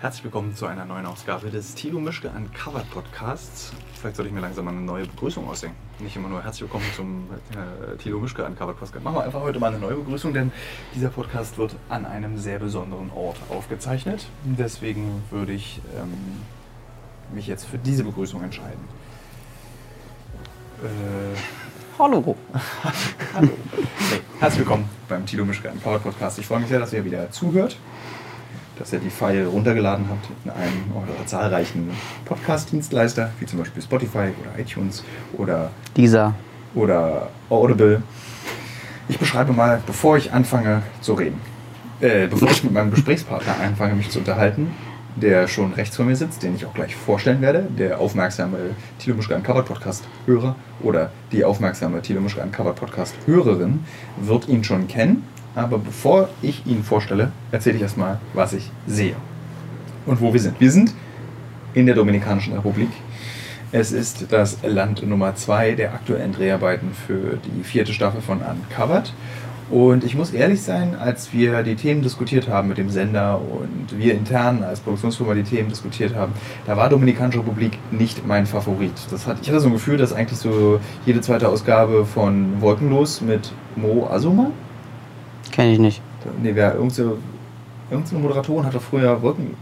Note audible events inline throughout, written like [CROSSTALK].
Herzlich willkommen zu einer neuen Ausgabe des Tilo Mischke Uncovered Podcasts. Vielleicht sollte ich mir langsam mal eine neue Begrüßung ausdenken. Nicht immer nur herzlich willkommen zum äh, Tilo Mischke Uncovered Podcast. Machen wir einfach heute mal eine neue Begrüßung, denn dieser Podcast wird an einem sehr besonderen Ort aufgezeichnet. Deswegen würde ich ähm, mich jetzt für diese Begrüßung entscheiden. Äh, Hallo. [LAUGHS] Hallo. Hey, herzlich willkommen beim Tilo Mischke Uncovered Podcast. Ich freue mich sehr, dass ihr wieder zuhört dass ihr die File runtergeladen habt in einem eurer zahlreichen Podcast-Dienstleister, wie zum Beispiel Spotify oder iTunes oder dieser oder Audible. Ich beschreibe mal, bevor ich anfange zu reden, äh, bevor ich mit meinem Gesprächspartner anfange, mich zu unterhalten, der schon rechts vor mir sitzt, den ich auch gleich vorstellen werde, der aufmerksame Thilo Mischke Uncovered Podcast Hörer oder die aufmerksame Thilo Mischke Uncovered Podcast Hörerin wird ihn schon kennen aber bevor ich Ihnen vorstelle, erzähle ich erstmal, was ich sehe und wo wir sind. Wir sind in der Dominikanischen Republik. Es ist das Land Nummer zwei der aktuellen Dreharbeiten für die vierte Staffel von Uncovered. Und ich muss ehrlich sein, als wir die Themen diskutiert haben mit dem Sender und wir intern als Produktionsfirma die Themen diskutiert haben, da war Dominikanische Republik nicht mein Favorit. Das hat, ich hatte so ein Gefühl, dass eigentlich so jede zweite Ausgabe von Wolkenlos mit Mo Azuma, Kenne ich nicht. Nee, wer irgendeine, irgendeine Moderatorin hat doch früher Wolken.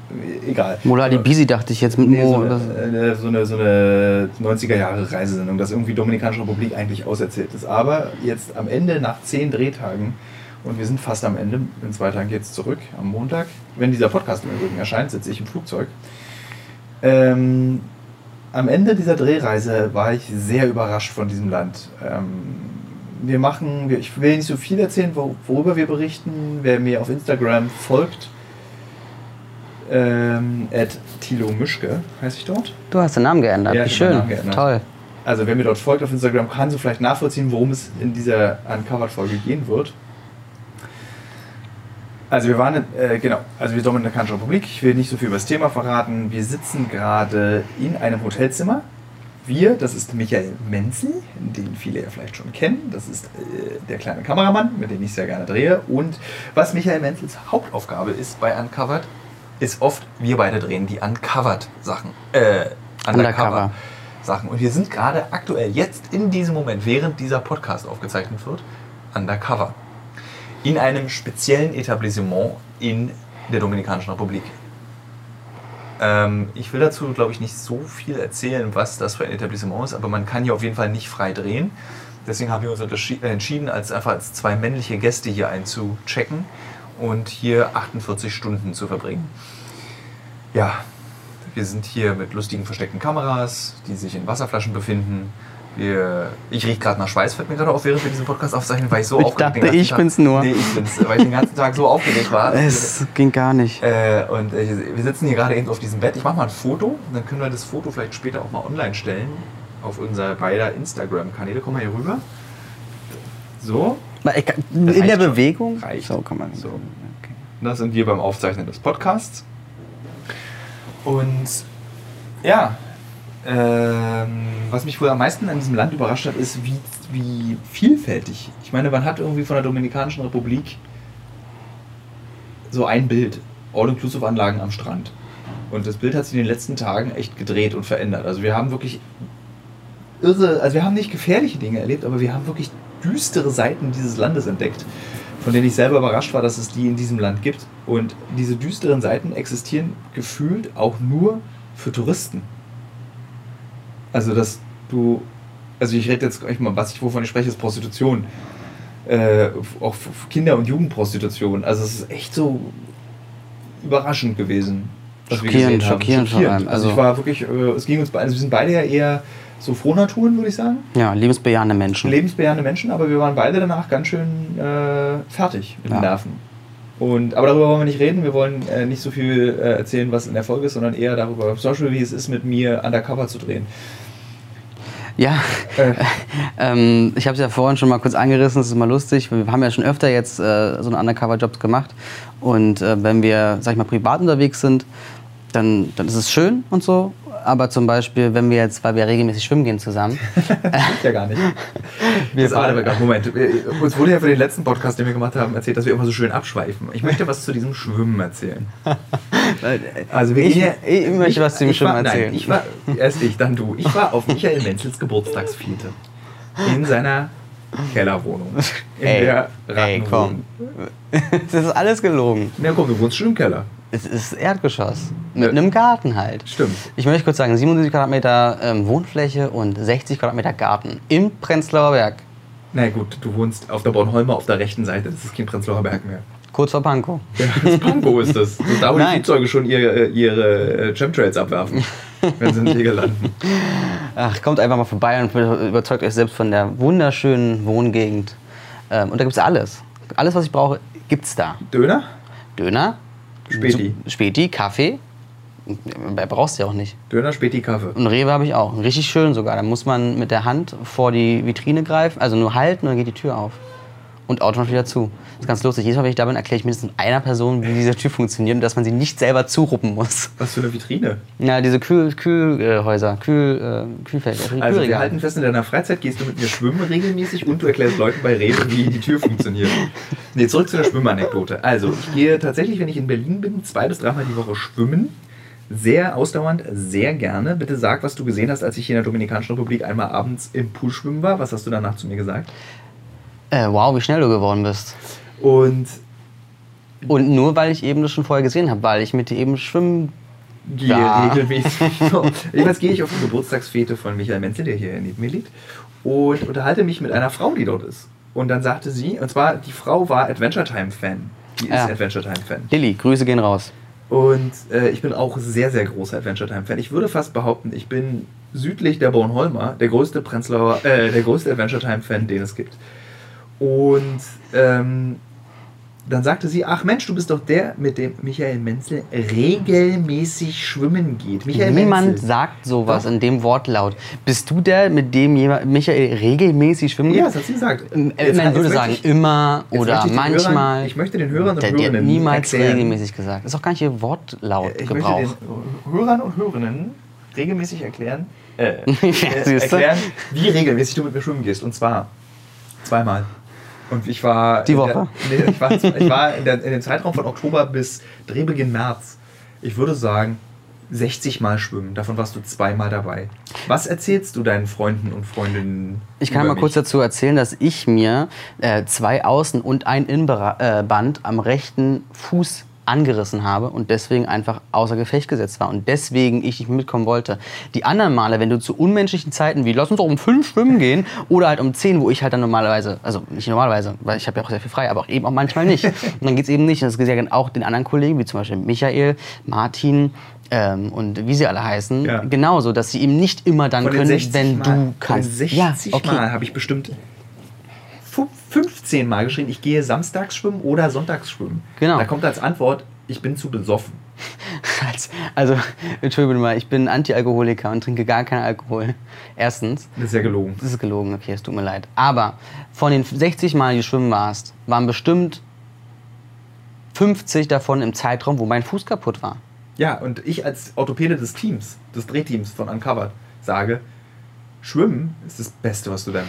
Egal. Mola die Bisi dachte ich jetzt mit nee, Mo. So eine, so eine, so eine 90er Jahre Reisesendung, dass irgendwie Dominikanische Republik eigentlich auserzählt ist. Aber jetzt am Ende, nach zehn Drehtagen, und wir sind fast am Ende, in zwei Tagen geht es zurück, am Montag, wenn dieser Podcast im Übrigen erscheint, sitze ich im Flugzeug. Ähm, am Ende dieser Drehreise war ich sehr überrascht von diesem Land. Ähm, wir machen, ich will nicht so viel erzählen, worüber wir berichten. Wer mir auf Instagram folgt, ähm, Thilo Mischke heiße ich dort. Du hast den Namen geändert, ja, wie schön. Geändert. Toll. Also wer mir dort folgt auf Instagram, kann so vielleicht nachvollziehen, worum es in dieser Uncovered-Folge gehen wird. Also wir waren, äh, genau, also wir Dominikanische Republik. Ich will nicht so viel über das Thema verraten. Wir sitzen gerade in einem Hotelzimmer wir, das ist Michael Menzel, den viele ja vielleicht schon kennen. Das ist äh, der kleine Kameramann, mit dem ich sehr gerne drehe. Und was Michael Menzels Hauptaufgabe ist bei Uncovered, ist oft, wir beide drehen die Uncovered-Sachen. Äh, Undercover-Sachen. Und wir sind gerade aktuell, jetzt in diesem Moment, während dieser Podcast aufgezeichnet wird, Undercover. In einem speziellen Etablissement in der Dominikanischen Republik. Ähm, ich will dazu, glaube ich, nicht so viel erzählen, was das für ein Etablissement ist, aber man kann hier auf jeden Fall nicht frei drehen. Deswegen haben wir uns entschieden, als einfach als zwei männliche Gäste hier einzuchecken und hier 48 Stunden zu verbringen. Ja, wir sind hier mit lustigen versteckten Kameras, die sich in Wasserflaschen befinden. Wir, ich rieche gerade nach Schweiß, fällt mir gerade auf, während wir diesen Podcast aufzeichnen, weil ich so ich aufgeregt dachte, ich Tag, bin's nur. Nee, ich bin's, weil ich den ganzen Tag so aufgeregt war. Es ging gar nicht. Äh, und äh, wir sitzen hier gerade eben auf diesem Bett. Ich mache mal ein Foto, dann können wir das Foto vielleicht später auch mal online stellen auf unser beider Instagram-Kanäle. Komm mal hier rüber. So. in der Bewegung? Reicht. So kann man. So. Okay. Das sind wir beim Aufzeichnen des Podcasts. Und ja, ähm, was mich wohl am meisten an diesem Land überrascht hat, ist, wie, wie vielfältig. Ich meine, man hat irgendwie von der Dominikanischen Republik so ein Bild: All-Inclusive-Anlagen am Strand. Und das Bild hat sich in den letzten Tagen echt gedreht und verändert. Also, wir haben wirklich irre, also, wir haben nicht gefährliche Dinge erlebt, aber wir haben wirklich düstere Seiten dieses Landes entdeckt, von denen ich selber überrascht war, dass es die in diesem Land gibt. Und diese düsteren Seiten existieren gefühlt auch nur für Touristen. Also, dass du, also ich rede jetzt gleich mal, was ich, wovon ich spreche, ist Prostitution. Äh, auch Kinder- und Jugendprostitution. Also, es ist echt so überraschend gewesen. Was schockierend, schockierend, schockierend. Also, also, ich war wirklich, äh, es ging uns beide, also wir sind beide ja eher so Frohnaturen, würde ich sagen. Ja, lebensbejahende Menschen. Lebensbejahende Menschen, aber wir waren beide danach ganz schön äh, fertig mit ja. den Nerven. Und, aber darüber wollen wir nicht reden. Wir wollen äh, nicht so viel äh, erzählen, was in der Folge ist, sondern eher darüber, zum Beispiel, wie es ist, mit mir undercover zu drehen. Ja, äh. [LAUGHS] ähm, ich habe es ja vorhin schon mal kurz angerissen, das ist immer lustig. Wir haben ja schon öfter jetzt äh, so einen Undercover-Jobs gemacht. Und äh, wenn wir, sag ich mal, privat unterwegs sind, dann, dann ist es schön und so. Aber zum Beispiel, wenn wir jetzt, weil wir regelmäßig schwimmen gehen zusammen. [LAUGHS] Stimmt ja gar nicht. [LAUGHS] Wir das aber Moment, uns wurde ja für den letzten Podcast, den wir gemacht haben, erzählt, dass wir immer so schön abschweifen. Ich möchte was zu diesem Schwimmen erzählen. Also wir ich, gehen ja, ich möchte was zu ich Schwimmen war, erzählen. Nein, ich war, erst ich, dann du. Ich war auf Michael Menzels Geburtstagsfete. In seiner Kellerwohnung. In [LAUGHS] ey, der ey, komm. [LAUGHS] Das ist alles gelogen. Na komm, du wohnst schon im Keller. Es ist Erdgeschoss. Mit einem Garten halt. Stimmt. Ich möchte kurz sagen, 77 Quadratmeter ähm, Wohnfläche und 60 Quadratmeter Garten im Prenzlauer Berg. Na gut, du wohnst auf der Bornholmer auf der rechten Seite. Das ist kein Prenzlauer Berg mehr. Kurz vor Pankow. Ja, das Pankow ist das. Das [LAUGHS] da, wo die Nein. Flugzeuge schon ihre, ihre äh, Chemtrails abwerfen, [LAUGHS] wenn sie in Tegel landen. Ach, kommt einfach mal vorbei und überzeugt euch selbst von der wunderschönen Wohngegend. Ähm, und da gibt es alles. Alles, was ich brauche, gibt's da. Döner? Döner, Späti. Späti, Kaffee. Mehr brauchst du ja auch nicht. Döner, Späti, Kaffee. Und Rewe habe ich auch. Richtig schön sogar. Da muss man mit der Hand vor die Vitrine greifen, also nur halten und dann geht die Tür auf. Und automatisch wieder zu. Das ist ganz lustig. Jedes Mal, wenn ich da bin, erkläre ich mindestens einer Person, wie diese Tür funktioniert und dass man sie nicht selber zuruppen muss. Was für eine Vitrine. Ja, diese Kühl, Kühlhäuser, Kühl, äh, Kühlfelder, Also wir Kühlregale. halten fest, in deiner Freizeit gehst du mit mir schwimmen regelmäßig und du erklärst Leuten bei Rewe, wie die Tür funktioniert. Nee, zurück zu der Schwimmanekdote. Also ich gehe tatsächlich, wenn ich in Berlin bin, zwei bis dreimal die Woche schwimmen. Sehr ausdauernd, sehr gerne. Bitte sag, was du gesehen hast, als ich hier in der Dominikanischen Republik einmal abends im Pool schwimmen war. Was hast du danach zu mir gesagt? Äh, wow, wie schnell du geworden bist. Und Und nur weil ich eben das schon vorher gesehen habe, weil ich mit dir eben schwimmen. gehe Ja. regelmäßig. [LAUGHS] So. Jedenfalls gehe ich auf die Geburtstagsfete von Michael Menzel, der hier neben mir liegt, und unterhalte mich mit einer Frau, die dort ist. Und dann sagte sie, und zwar, die Frau war Adventure Time-Fan. Die ist Ja. Adventure Time-Fan. Lilly, Grüße gehen raus. Und äh, ich bin auch sehr, sehr großer Adventure Time-Fan. Ich würde fast behaupten, ich bin südlich der Bornholmer der größte Prenzlauer, äh, der größte Adventure Time-Fan, den es gibt. Und ähm, dann sagte sie, ach Mensch, du bist doch der, mit dem Michael Menzel regelmäßig schwimmen geht. Michael Niemand Menzel. sagt sowas Doch. in dem Wortlaut. Bist du der, mit dem Michael regelmäßig schwimmen Ja, geht? das hat sie gesagt. Ähm, Man würde sagen, ich- immer oder ich manchmal. Hörern, ich möchte den Hörern und der, der Hörerinnen niemals erklären, regelmäßig gesagt. Ist auch gar nicht ihr Wortlaut Ich möchte den Hörern und Hörerinnen regelmäßig erklären, [LAUGHS] äh, Ja, äh, erklären, wie regelmäßig du mit mir schwimmen gehst. Und zwar zweimal. Und ich war. Die in Woche? Der, nee, ich war, ich war in, der, in dem Zeitraum von Oktober bis Drehbeginn März. Ich würde sagen, 60 Mal schwimmen. Davon warst du zweimal dabei. Was erzählst du deinen Freunden und Freundinnen? Ich kann mal kurz mich? dazu erzählen, dass ich mir äh, zwei Außen- und ein Innenband am rechten Fuß angerissen habe und deswegen einfach außer Gefecht gesetzt war und deswegen ich nicht mitkommen wollte. Die anderen Male, wenn du zu unmenschlichen Zeiten wie lass uns doch um fünf schwimmen gehen oder halt um zehn, wo ich halt dann normalerweise, also nicht normalerweise, weil ich habe ja auch sehr viel frei, aber auch eben auch manchmal nicht. [LAUGHS] Und dann geht es eben nicht. Und das ja auch den anderen Kollegen, wie zum Beispiel Michael, Martin ähm, und wie sie alle heißen, Ja. genauso, dass sie eben nicht immer dann können, 60 wenn Mal, du kannst. den 60 Mal habe ich bestimmt 15 Mal geschrieben, ich gehe samstags schwimmen oder sonntags schwimmen. Genau. Da kommt als Antwort, ich bin zu besoffen. [LAUGHS] Als- Also, entschuldige mal, ich bin Anti-Alkoholiker und trinke gar keinen Alkohol. Erstens, Das ist ja gelogen. das ist gelogen, okay, es tut mir leid. Aber von den 60 Mal, die du schwimmen warst, waren bestimmt 50 davon im Zeitraum, wo mein Fuß kaputt war. Ja, und ich als Orthopäde des Teams, des Drehteams von Uncovered, sage, Schwimmen ist das Beste, was du dann.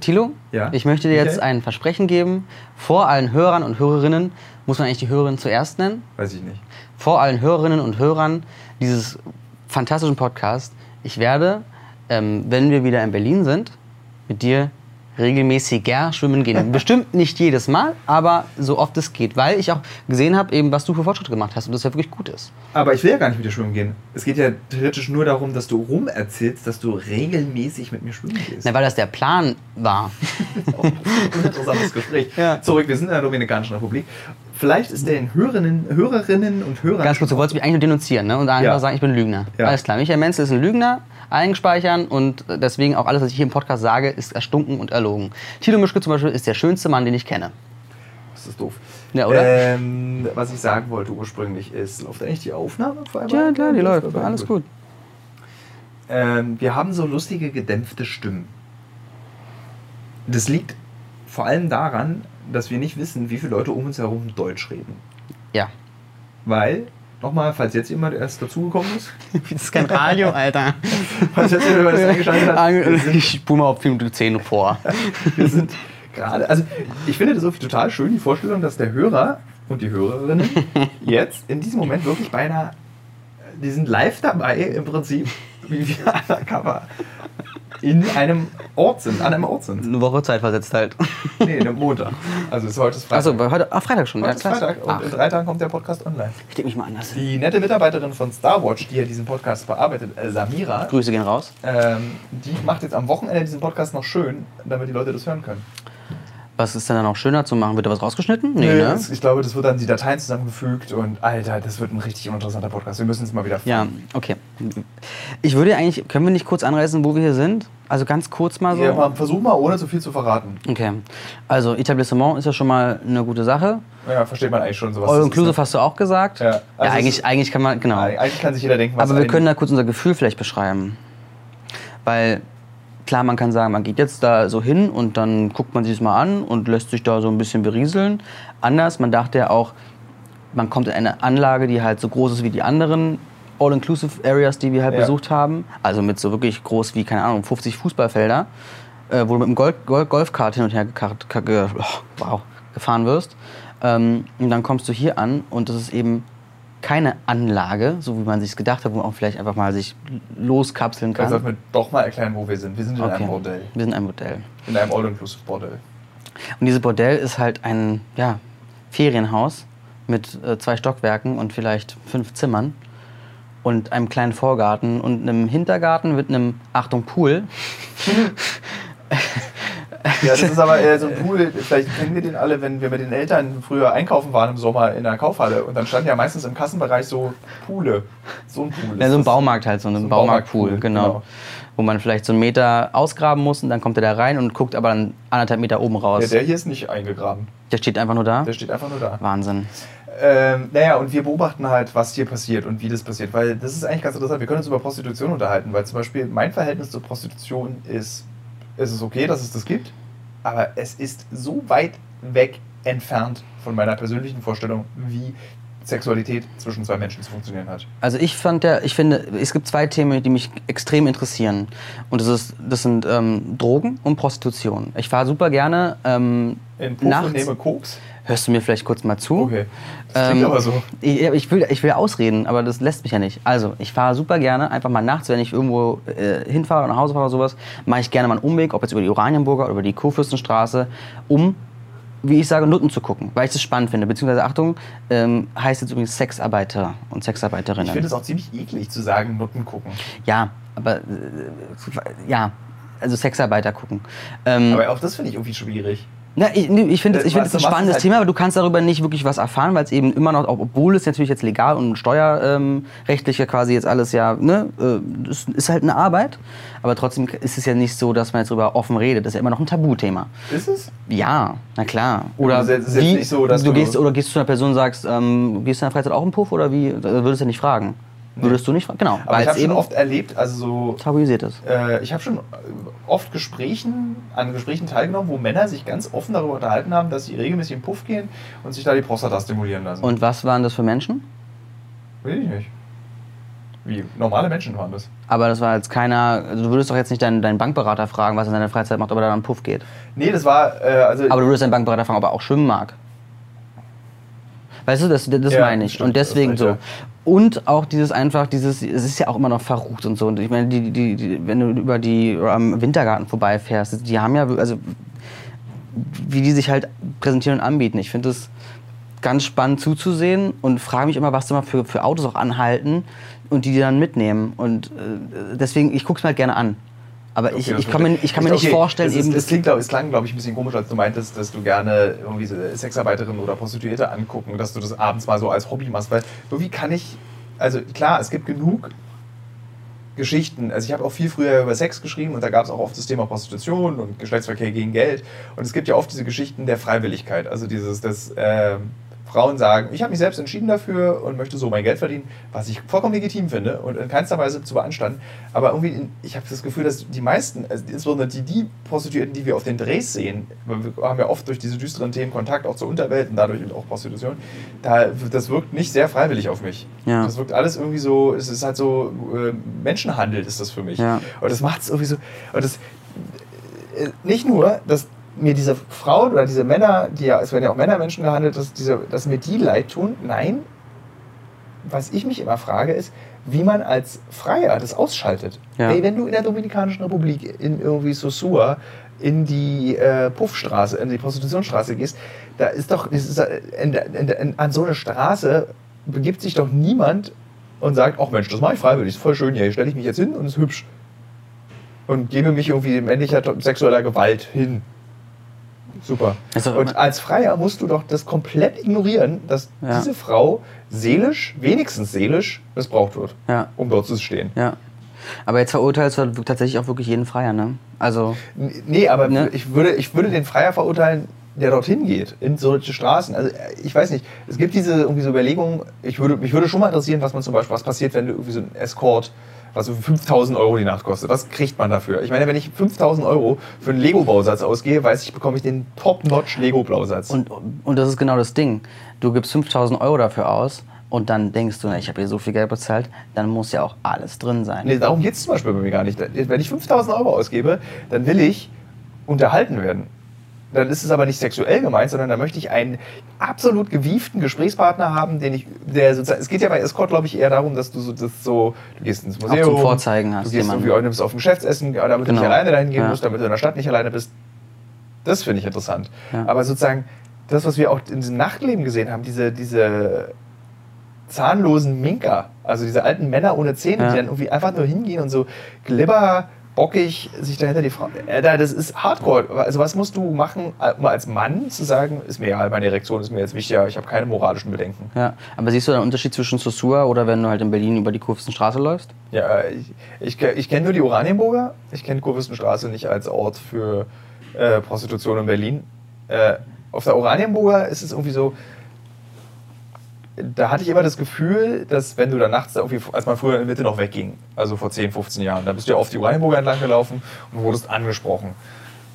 Thilo, Ja? ich möchte dir jetzt ein Versprechen geben. Vor allen Hörern und Hörerinnen, muss man eigentlich die Hörerinnen zuerst nennen? Weiß ich nicht. vor allen Hörerinnen und Hörern dieses fantastischen Podcasts. Ich werde, ähm, wenn wir wieder in Berlin sind, mit dir regelmäßiger schwimmen gehen. [LAUGHS] Bestimmt nicht jedes Mal, aber so oft es geht, weil ich auch gesehen habe, eben was du für Fortschritte gemacht hast und das ja wirklich gut ist. Aber ich will ja gar nicht mit dir schwimmen gehen. Es geht ja theoretisch nur darum, dass du rum erzählst, dass du regelmäßig mit mir schwimmen gehst. Na, weil das der Plan war. [LAUGHS] Ein interessantes Gespräch. [LAUGHS] Ja. Zurück, wir sind in der Dominikanischen Republik. Vielleicht ist den Hörerinnen, Hörerinnen und Hörern. Ganz kurz, du wolltest mich eigentlich nur denunzieren ne? und einfach Ja. sagen, ich bin Lügner. Ja. Alles klar, Michael Menzel ist ein Lügner, eingespeichern und deswegen auch alles, was ich hier im Podcast sage, ist erstunken und erlogen. Thilo Mischke zum Beispiel ist der schönste Mann, den ich kenne. Das ist doof. Ja, oder? Ähm, was ich sagen wollte ursprünglich ist, läuft eigentlich die Aufnahme? vor allem? Ja, klar, die läuft. Alles gut. Ähm, wir haben so lustige, gedämpfte Stimmen. Das liegt vor allem daran, dass wir nicht wissen, wie viele Leute um uns herum Deutsch reden. Ja. Weil, nochmal, falls jetzt jemand erst dazugekommen ist, [LAUGHS] Das ist kein Radio, Alter. falls jetzt jemand das eingeschaltet hat, Ich spule mal auf 4 Minuten 10 vor. wir sind gerade, also ich finde das total schön, die Vorstellung, dass der Hörer und die Hörerinnen [LAUGHS] jetzt in diesem Moment wirklich beinahe, die sind live dabei im Prinzip, wie wir undercover in einem Ort sind, an einem Ort sind. Eine Woche Zeit versetzt halt. Nee, am Montag. Also es ist heute ist Freitag. Achso, heute, ah, Freitag schon. heute ja, ist. Freitag und Ach, in drei Tagen kommt der Podcast online. ich denke mich mal anders. Die nette Mitarbeiterin von Starwatch, die ja diesen Podcast bearbeitet, äh, Samira, Grüße gehen raus. ähm, die macht jetzt am Wochenende diesen Podcast noch schön, damit die Leute das hören können. Was ist denn dann noch schöner zu machen? Wird da was rausgeschnitten? Nee, Nö, ne? ich glaube, das wird dann die Dateien zusammengefügt und Alter, das wird ein richtig uninteressanter Podcast. Wir müssen es mal wieder Ja, okay. Ich würde eigentlich, können wir nicht kurz anreißen, wo wir hier sind? Also ganz kurz mal so. Ja, mal, versuch mal, ohne zu viel zu verraten. Okay. Also Etablissement ist ja schon mal eine gute Sache. Ja, versteht man eigentlich schon sowas. All Inclusive ne? hast du auch gesagt. Ja, ja also eigentlich, es- eigentlich kann man, genau. Eigentlich kann sich jeder denken, was Aber wir können da kurz unser Gefühl vielleicht beschreiben. Weil klar, man kann sagen, man geht jetzt da so hin und dann guckt man sich das mal an und lässt sich da so ein bisschen berieseln. Anders, man dachte ja auch, man kommt in eine Anlage, die halt so groß ist wie die anderen All-Inclusive Areas, die wir halt Ja. besucht haben. Also mit so wirklich groß wie, keine Ahnung, 50 Fußballfelder, äh, wo du mit dem Golf, Golf, Golfkart hin und her oh, wow, gefahren wirst. Ähm, und dann kommst du hier an und das ist eben keine Anlage, so wie man sich gedacht hat, wo man auch vielleicht einfach mal sich loskapseln kann. sollten wir doch mal erklären, wo wir sind. Wir sind in Okay. einem Bordell. Wir sind ein Bordell. In einem All-Inclusive Bordell. Und dieses Bordell ist halt ein ja, Ferienhaus mit äh, zwei Stockwerken und vielleicht fünf Zimmern und einem kleinen Vorgarten und einem Hintergarten mit einem, Achtung, Pool. [LAUGHS] Ja, das ist aber eher so ein Pool. Vielleicht kennen wir den alle, wenn wir mit den Eltern früher einkaufen waren im Sommer in der Kaufhalle. Und dann standen ja meistens im Kassenbereich so Poole. So ein Pool. Ja, so ein. Baumarkt halt, so ein So ein Baumarktpool, genau. genau. Wo man vielleicht so einen Meter ausgraben muss und dann kommt er da rein und guckt aber dann anderthalb Meter oben raus. Ja, der hier ist nicht eingegraben. der steht einfach nur da. Der steht einfach nur da. Wahnsinn. Ähm, naja, und wir beobachten halt, was hier passiert und wie das passiert. Weil das ist eigentlich ganz interessant. Wir können uns über Prostitution unterhalten, weil zum Beispiel mein Verhältnis zur Prostitution ist, es ist okay, dass es das gibt, aber es ist so weit weg entfernt von meiner persönlichen Vorstellung, wie Sexualität zwischen zwei Menschen zu funktionieren hat. Also ich fand ja, ich finde, es gibt zwei Themen, die mich extrem interessieren. Und das, ist, das sind ähm, Drogen und Prostitution. Ich fahre super gerne ähm, In Puff nachts. und nehme Koks. Hörst du mir vielleicht kurz mal zu? Okay. Das klingt Ähm, aber so. Ich, ich, will, ich will ausreden, aber das lässt mich ja nicht. Also, ich fahre super gerne, einfach mal nachts, wenn ich irgendwo äh, hinfahre oder nach Hause fahre oder sowas, mache ich gerne mal einen Umweg, ob jetzt über die Oranienburger oder über die Kurfürstenstraße, um, wie ich sage, Nutten zu gucken, weil ich das spannend finde. Beziehungsweise, Achtung, ähm, heißt jetzt übrigens Sexarbeiter und Ich Sexarbeiterinnen. finde es auch ziemlich eklig zu sagen, Nutten gucken. ja, aber, äh, ja, also Sexarbeiter gucken. Ähm, Aber auch das finde ich irgendwie schwierig. Na, ich, ich finde es ich find ein spannendes halt- Thema, aber du kannst darüber nicht wirklich was erfahren, weil es eben immer noch, ob- obwohl es natürlich jetzt legal und steuerrechtlich ja quasi jetzt alles ja, ne, äh, es ist halt eine Arbeit, aber trotzdem ist es ja nicht so, dass man jetzt darüber offen redet. Das ist ja immer noch ein Tabuthema. Ist es? Ja, na klar. Oder ist wie, nicht so, dass du, du- gehst oder gehst zu einer Person und sagst, ähm, gehst du in der Freizeit auch im Puff oder wie? Da Würdest du ja nicht fragen. Würdest du nicht fragen? Genau, Aber ich habe schon eben oft erlebt, also so tabuisiert ist. Äh, ich habe schon oft Gesprächen, an Gesprächen teilgenommen, wo Männer sich ganz offen darüber unterhalten haben, dass sie regelmäßig in den Puff gehen und sich da die Prostata stimulieren lassen. Und was waren das für Menschen? Weiß ich nicht. Wie? Normale Menschen waren das. Aber das war jetzt keiner, also du würdest doch jetzt nicht deinen, deinen Bankberater fragen, was er in seiner Freizeit macht, ob er da am Puff geht. Nee, das war, äh, also. Aber du würdest deinen Bankberater fragen, ob er auch schwimmen mag. Weißt du, das, das Ja, meine ich. stimmt, und deswegen so. Und auch dieses einfach, dieses, es ist ja auch immer noch verrucht und so. Und ich meine, die, die, die, wenn du über die am Wintergarten vorbeifährst, die haben ja, also wie die sich halt präsentieren und anbieten. Ich finde es ganz spannend zuzusehen und frage mich immer, was da mal für, für Autos auch anhalten und die die dann mitnehmen. Und äh, deswegen, ich gucke es mir halt gerne an. Aber ich, Okay, das ich kann mir, ich kann mir nicht okay, vorstellen, das ist, eben das klingt, glaub, es klang, glaube ich, ein bisschen komisch, als du meintest, dass du gerne irgendwie Sexarbeiterinnen oder Prostituierte angucken, dass du das abends mal so als Hobby machst. Weil irgendwie kann ich, also klar, es gibt genug Geschichten. Also ich habe auch viel früher über Sex geschrieben und da gab es auch oft das Thema Prostitution und Geschlechtsverkehr gegen Geld. Und es gibt ja oft diese Geschichten der Freiwilligkeit. Also dieses, dass ähm, Frauen sagen, ich habe mich selbst entschieden dafür und möchte so mein Geld verdienen, was ich vollkommen legitim finde und in keinster Weise zu beanstanden. Aber irgendwie, in- ich habe das Gefühl, dass die meisten, also insbesondere die, die Prostituierten, die wir auf den Drehs sehen, weil wir haben ja oft durch diese düsteren Themen Kontakt auch zur Unterwelt und dadurch auch Prostitution, da, das wirkt nicht sehr freiwillig auf mich. Ja. Das wirkt alles irgendwie so, es ist halt so, äh, Menschenhandel ist das für mich. Ja. Und das macht es irgendwie so, und das, äh, nicht nur, dass mir diese Frauen oder diese Männer, die ja, es werden ja auch Männermenschen gehandelt, dass, diese, dass mir die leid tun. Nein, was ich mich immer frage, ist, wie man als Freier das ausschaltet. Ja. Ey, wenn du in der Dominikanischen Republik in irgendwie Sosua in die äh, Puffstraße, in die Prostitutionsstraße gehst, da ist doch, ist, äh, in, in, in, an so eine Straße begibt sich doch niemand und sagt, ach Mensch, das mache ich freiwillig, ist voll schön hier, hier stelle ich mich jetzt hin und ist hübsch. Und gebe mich irgendwie männlicher sexueller Gewalt hin. Super. Also, und als Freier musst du doch das komplett ignorieren, dass Ja. diese Frau seelisch, wenigstens seelisch, missbraucht wird, Ja. um dort zu stehen. Ja. Aber jetzt verurteilst du tatsächlich auch wirklich jeden Freier, ne? Also, Nee, aber Ne? ich, würde, ich würde den Freier verurteilen, der dorthin geht, in solche Straßen. Also äh, ich weiß nicht, es gibt diese irgendwie so Überlegungen, ich würde, mich würde schon mal interessieren, was man zum Beispiel, was passiert, wenn du irgendwie so ein Escort, was so 5000 Euro die Nacht kostet. Was kriegt man dafür? Ich meine, wenn ich 5000 Euro für einen Lego-Bausatz ausgehe, weiß ich, bekomme ich den Top-Notch Lego-Bausatz. und, und das ist genau das Ding. Du gibst 5000 Euro dafür aus und dann denkst du, na, ich habe hier so viel Geld bezahlt, dann muss ja auch alles drin sein. Nee, darum geht es zum Beispiel bei mir gar nicht. Wenn ich 5000 Euro ausgebe, dann will ich unterhalten werden. Dann ist es aber nicht sexuell gemeint, sondern da möchte ich einen absolut gewieften Gesprächspartner haben, den ich, der sozusagen, es geht ja bei Escort, glaube ich, eher darum, dass du so, das so, du gehst ins Museum, zum Vorzeigen hast du gehst jemanden. irgendwie, nimmst auf ein Geschäftsessen, damit du Genau. nicht alleine dahin gehen Ja. musst, damit du in der Stadt nicht alleine bist. Das finde ich interessant. Ja. Aber sozusagen, das, was wir auch in diesem Nachtleben gesehen haben, diese, diese zahnlosen Minker, also diese alten Männer ohne Zähne, Ja. die dann irgendwie einfach nur hingehen und so glibber, bockig sich dahinter die Frau. Äh, da, das ist Hardcore. Also was musst du machen, um als Mann zu sagen, ist mir egal, meine Erektion ist mir jetzt wichtiger, ich habe keine moralischen Bedenken. Ja, aber siehst du einen Unterschied zwischen Sosua oder wenn du halt in Berlin über die Kurvenstraße läufst? Ja, ich, ich, ich kenne nur die Oranienburger. Ich kenne Kurfürstenstraße nicht als Ort für äh, Prostitution in Berlin. Äh, auf der Oranienburger ist es irgendwie so, da hatte ich immer das Gefühl, dass wenn du da nachts, als man früher in der Mitte noch wegging, also vor 10, 15 Jahren, da bist du ja auf die Oranienburger entlang gelaufen und wurdest angesprochen.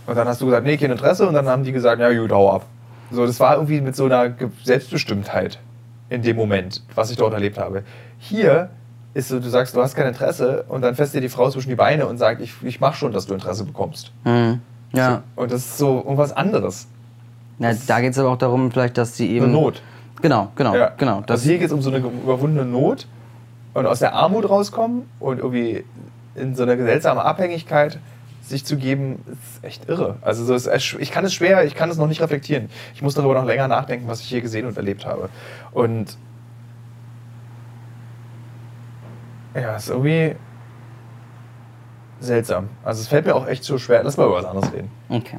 Und dann hast du gesagt, nee, kein Interesse. Und dann haben die gesagt, ja, gut, hau ab. So, das war irgendwie mit so einer Selbstbestimmtheit in dem Moment, was ich dort erlebt habe. Hier ist so, du sagst, du hast kein Interesse und dann fässt dir die Frau zwischen die Beine und sagt, ich, ich mach schon, dass du Interesse bekommst. Mhm. Ja. Und das ist so irgendwas anderes. ja da geht es aber auch darum, vielleicht, dass die eben. Eine Not. Genau, genau, Ja. genau. Das, also hier geht es um so eine überwundene Not und aus der Armut rauskommen und irgendwie in so eine seltsame Abhängigkeit sich zu geben, ist echt irre. Also so ist, es- ich kann es schwer, ich kann es noch nicht reflektieren. Ich muss darüber noch länger nachdenken, was ich hier gesehen und erlebt habe. Und ja, ist irgendwie seltsam. Also es fällt mir auch echt so schwer. Lass mal über was anderes reden. okay.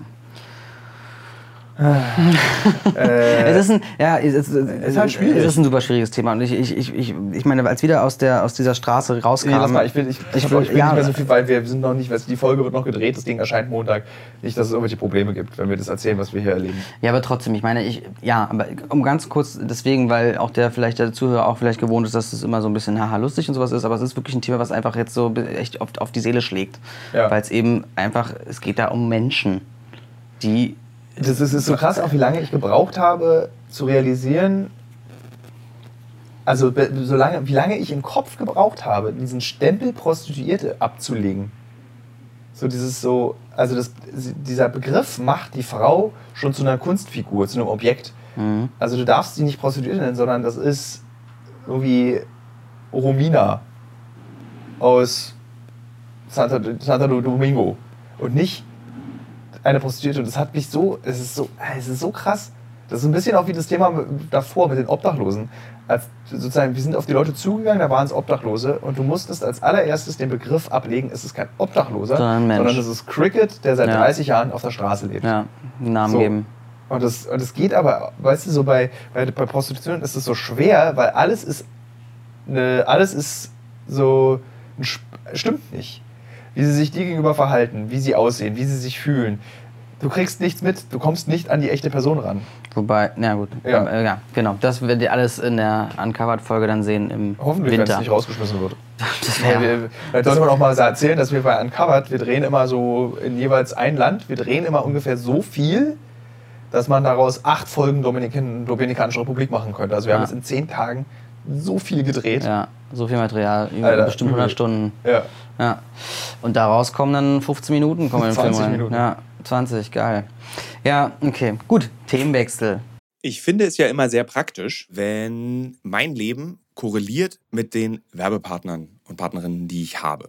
Äh, Es ist ein, ja, es ist, ist halt schwierig. Es ist ein super schwieriges Thema. Und ich, ich, ich, ich, ich meine, als wieder aus, der, aus dieser Straße rauskam. Nee, lass mal, ich will, ich, ich, Ich will- ich will ja, nicht mehr so viel, weil wir sind noch nicht, weißt die Folge wird noch gedreht, das Ding erscheint Montag. Nicht, dass es irgendwelche Probleme gibt, wenn wir das erzählen, was wir hier erleben. Ja, aber trotzdem, ich meine, ich, ja, aber um ganz kurz, deswegen, weil auch der vielleicht der Zuhörer auch vielleicht gewohnt ist, dass es immer so ein bisschen haha lustig und sowas ist, aber es ist wirklich ein Thema, was einfach jetzt so echt auf, auf die Seele schlägt. Ja. Weil es eben einfach, es geht da um Menschen, die, Das ist, ist so krass, auch wie lange ich gebraucht habe, zu realisieren, also so lange, wie lange ich im Kopf gebraucht habe, diesen Stempel Prostituierte abzulegen. So dieses so, also das, dieser Begriff macht die Frau schon zu einer Kunstfigur, zu einem Objekt. Mhm. Also du darfst sie nicht Prostituierte nennen, sondern das ist irgendwie Romina aus Santa, Santa Domingo und nicht eine Prostituierte. Und das hat mich so, es ist so, es ist so krass. Das ist ein bisschen auch wie das Thema davor mit den Obdachlosen. Als sozusagen, wir sind auf die Leute zugegangen, da waren es Obdachlose und du musstest als allererstes den Begriff ablegen, es ist kein Obdachloser, Sondern sondern es ist Cricket, der seit Ja. 30 Jahren auf der Straße lebt. ja, einen Namen So. geben. Und das, und das geht aber, weißt du, so bei, bei, bei Prostitution ist es so schwer, weil alles ist, eine, alles ist so, stimmt nicht. Wie sie sich dir gegenüber verhalten, wie sie aussehen, wie sie sich fühlen. Du kriegst nichts mit, du kommst nicht an die echte Person ran. Wobei, na gut, Ja. äh, ja, genau. Das werdet ihr alles in der Uncovered-Folge dann sehen im Hoffentlich, wenn es Winter. nicht rausgeschmissen wird. [LAUGHS] Das Ja. wär, Wir, vielleicht sollte man auch mal erzählen, dass wir bei Uncovered, wir drehen immer so in jeweils ein Land, wir drehen immer ungefähr so viel, dass man daraus acht Folgen Dominikan, Dominikanische Republik machen könnte. Also wir Ja. haben jetzt in zehn Tagen so viel gedreht. ja, so viel Material, über Alter, bestimmt 100 übel. Stunden. Ja. Ja. Und daraus kommen dann 15 Minuten kommen im 20 Film. Minuten. Ja, 20, geil. Ja, okay. Gut, Themenwechsel. Ich finde es ja immer sehr praktisch, wenn mein Leben korreliert mit den Werbepartnern und Partnerinnen, die ich habe.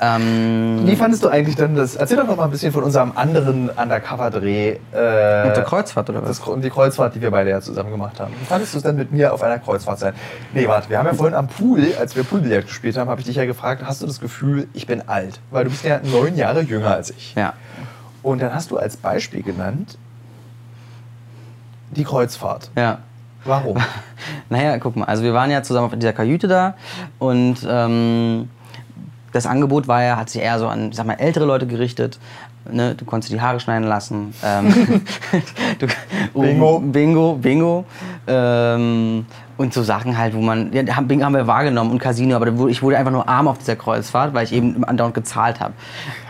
Ähm, Wie fandest du eigentlich denn das? Erzähl doch noch mal ein bisschen von unserem anderen Undercover-Dreh. Äh, mit der Kreuzfahrt oder was? Das, die Kreuzfahrt, die wir beide ja zusammen gemacht haben. Wie fandest du es denn mit mir auf einer Kreuzfahrt sein? Nee, warte, wir haben ja vorhin am Pool, als wir Poolbillard gespielt haben, habe ich dich ja gefragt, hast du das Gefühl, ich bin alt? Weil du bist ja neun Jahre jünger als ich. Ja. Und dann hast du als Beispiel genannt die Kreuzfahrt. Ja. Warum? [LAUGHS] naja, guck mal, also wir waren ja zusammen auf dieser Kajüte da und ähm, das Angebot war ja, hat sich eher so an, sag mal, ältere Leute gerichtet. Ne? Du konntest die Haare schneiden lassen. Ähm, [LAUGHS] du, bingo. Bingo, Bingo. Ähm, und so Sachen halt, wo man, ja, Bingo haben wir wahrgenommen und Casino, aber ich wurde einfach nur arm auf dieser Kreuzfahrt, weil ich eben andauernd gezahlt habe.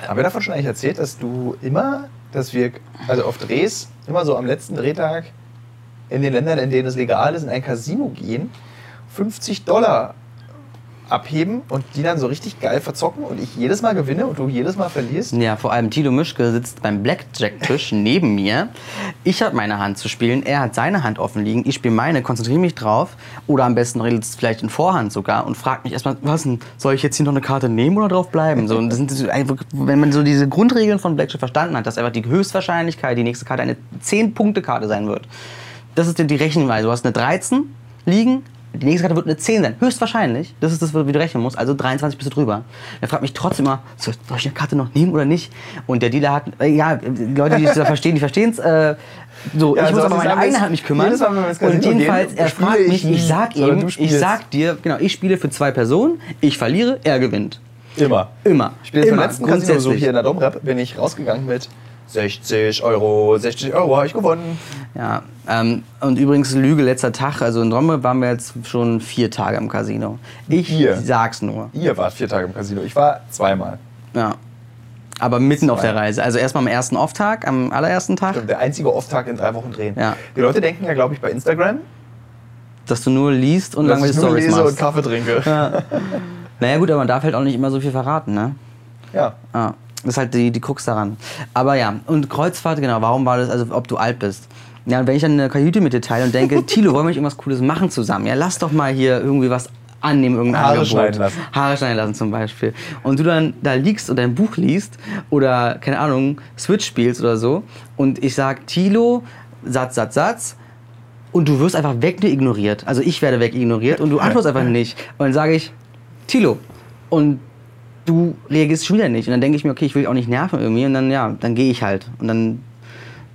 Haben wir davon schon eigentlich erzählt, dass du immer, dass wir, also auf Drehs, immer so am letzten Drehtag in den Ländern, in denen es legal ist, in ein Casino gehen, 50 Dollar abheben und die dann so richtig geil verzocken und ich jedes Mal gewinne und du jedes Mal verlierst? Ja, vor allem Tilo Mischke sitzt beim Blackjack-Tisch [LAUGHS] neben mir. Ich habe meine Hand zu spielen, er hat seine Hand offen liegen, ich spiele meine, konzentriere mich drauf oder am besten redet es vielleicht in Vorhand sogar und fragt mich erstmal, was denn, soll ich jetzt hier noch eine Karte nehmen oder drauf bleiben? So, das sind wenn man so diese Grundregeln von Blackjack verstanden hat, dass einfach die Höchstwahrscheinlichkeit, die nächste Karte eine 10-Punkte-Karte sein wird. Das ist die Rechenweise. Du hast eine 13 liegen, die nächste Karte wird eine 10 sein. Höchstwahrscheinlich. Das ist das, wie du rechnen musst. Also 23 bist du drüber. Er fragt mich trotzdem immer, soll ich eine Karte noch nehmen oder nicht? Und der Dealer hat, äh, ja, die Leute, die es da [LAUGHS] verstehen, die verstehen es. Äh, so, ja, ich also muss aber meine eigene Hand mich kümmern. Und jedenfalls, er fragt mich, ich sag ihm, ich sag dir, genau, ich spiele für zwei Personen, ich verliere, er gewinnt. Immer. Immer. Ich spiele beim letzten Casino so hier in der Domrep, bin ich rausgegangen mit 60 Euro, 60 Euro habe ich gewonnen. Ja, ähm, und übrigens Lüge letzter Tag, also in Dromme waren wir jetzt schon vier Tage im Casino. Ich Ihr. sag's nur. Ihr wart vier Tage im Casino, ich war zweimal. Ja. Aber mitten Zwei. auf der Reise. Also erstmal am ersten Off-Tag, am allerersten Tag. Stimmt, der einzige Off-Tag in drei Wochen drehen. Ja. Die Leute denken ja, glaube ich, bei Instagram, dass du nur liest und langweilige Stories machst. und Kaffee trinke. Ja. [LAUGHS] Naja gut, aber man darf halt auch nicht immer so viel verraten, ne? Ja. Ja, das ist halt die, die Krux daran. Aber ja, und Kreuzfahrt, genau, warum war das, also ob du alt bist? Ja, und wenn ich dann eine Kajüte mit dir teile und denke, [LAUGHS] Tilo, wollen wir nicht irgendwas Cooles machen zusammen? Ja, lass doch mal hier irgendwie was annehmen, irgendein Haare Angebot. schneiden lassen. Haare schneiden lassen zum Beispiel. Und du dann da liegst und dein Buch liest oder, keine Ahnung, Switch spielst oder so und ich sag, Tilo, Satz, Satz, Satz, und du wirst einfach wegignoriert. Also ich werde wegignoriert und du antwortest einfach [LAUGHS] nicht. Und dann sage ich, Tilo. Und du reagierst schon wieder nicht. Und dann denke ich mir, okay, ich will dich auch nicht nerven irgendwie. Und dann, ja, dann gehe ich halt. Und dann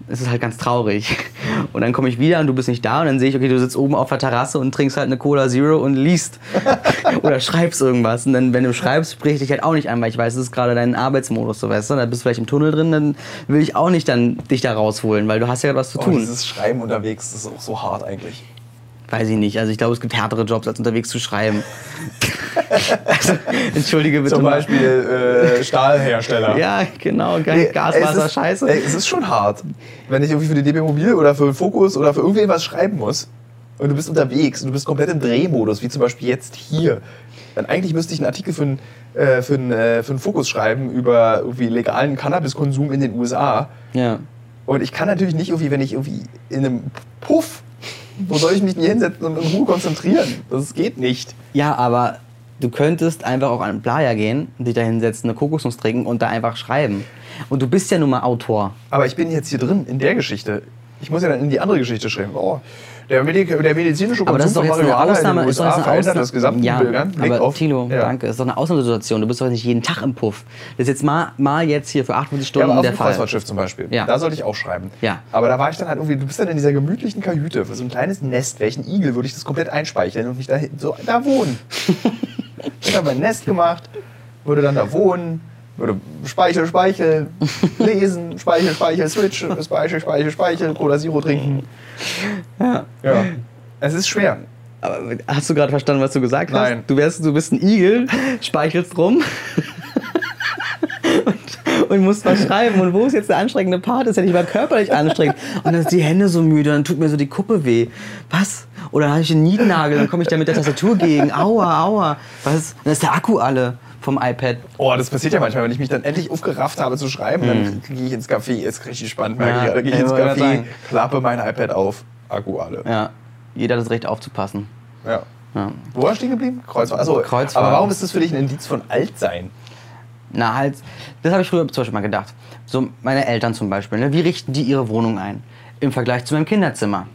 ist es halt ganz traurig. [LAUGHS] Und dann komme ich wieder und du bist nicht da. Und dann sehe ich, okay, du sitzt oben auf der Terrasse und trinkst halt eine Cola Zero und liest. [LAUGHS] Oder schreibst irgendwas. Und dann, wenn du schreibst, spreche ich dich halt auch nicht an, weil ich weiß, das ist gerade dein Arbeitsmodus, so weißt du. Da bist du vielleicht im Tunnel drin, dann will ich auch nicht dann dich da rausholen, weil du hast ja was zu Oh, tun. dieses Schreiben unterwegs, ist auch so hart eigentlich. Weiß ich nicht. Also ich glaube, es gibt härtere Jobs, als unterwegs zu schreiben. [LAUGHS] also, entschuldige bitte Zum. Beispiel äh, Stahlhersteller. Ja, genau. Ge Nee, Gas, Wasser, ist, Scheiße. Ey, es ist schon hart, wenn ich irgendwie für die DB Mobil oder für Fokus oder für irgendwen schreiben muss und du bist unterwegs und du bist komplett im Drehmodus, wie zum Beispiel jetzt hier. Dann eigentlich müsste ich einen Artikel für einen, äh, für einen, äh, für einen Fokus schreiben über irgendwie legalen Cannabiskonsum in den USA. ja. Und ich kann natürlich nicht irgendwie, wenn ich irgendwie in einem Puff, wo soll ich mich denn hinsetzen und in Ruhe konzentrieren? Das geht nicht. ja, aber du könntest einfach auch an einen Playa gehen, dich da hinsetzen, eine Kokosnuss trinken und da einfach schreiben. Und du bist ja nun mal Autor. Aber ich bin jetzt hier drin in der Geschichte. Ich muss ja dann in die andere Geschichte schreiben. Oh, der, Medik der medizinische Aber das ist doch jetzt eine Ausnahme. in den Ist doch USA verändert Ausnahme. das gesamte ja, aber auf- Tilo, ja. danke. Ist doch eine Ausnahmesituation. Du bist doch nicht jeden Tag im Puff. Das ist jetzt mal, mal jetzt hier für 48 Ja, Stunden aber auf der dem Fall. Kreuzfahrtschiff zum Beispiel. Ja. Da sollte ich auch schreiben. Ja. Aber da war ich dann halt irgendwie, du bist dann in dieser gemütlichen Kajüte, für so ein kleines Nest, welchen Igel würde ich das komplett einspeicheln und nicht da, so, da wohnen. [LAUGHS] ich habe mein Nest gemacht, würde dann da wohnen, würde Speichel, Speichel, [LAUGHS] lesen, Speichel, Speichel, Switch, Speichel, Speichel, Speichel, Cola Zero trinken. Ja. Ja. Es ist schwer. Aber hast du gerade verstanden, was du gesagt hast? Nein. Du, wärst, du bist ein Igel, speichelst rum [LAUGHS] und, und musst was schreiben. Und wo ist jetzt der anstrengende Part? Das ist ja nicht mal körperlich anstrengend. [LAUGHS] Und dann sind die Hände so müde, dann tut mir so die Kuppe weh. Was? Oder dann habe ich einen Nietnagel, dann komme ich da mit der Tastatur gegen. Aua, aua. Was? Dann ist der Akku alle vom iPad. Oh, das passiert ja manchmal, wenn ich mich dann endlich aufgerafft habe zu schreiben, dann gehe ich ins Café, ist richtig spannend, merke Ja, ich. Dann gehe ich ins Café, klappe mein iPad auf, Akku alle. Ja. Jeder hat das Recht aufzupassen. Ja. Ja. Wo war ich stehen geblieben? Kreuzfahrt. Also, Kreuzfahrt. Aber warum ist das für dich ein Indiz von Altsein? Na, halt, das habe ich früher zum Beispiel mal gedacht. So, meine Eltern zum Beispiel, ne, wie richten die ihre Wohnung ein? Im Vergleich zu meinem Kinderzimmer.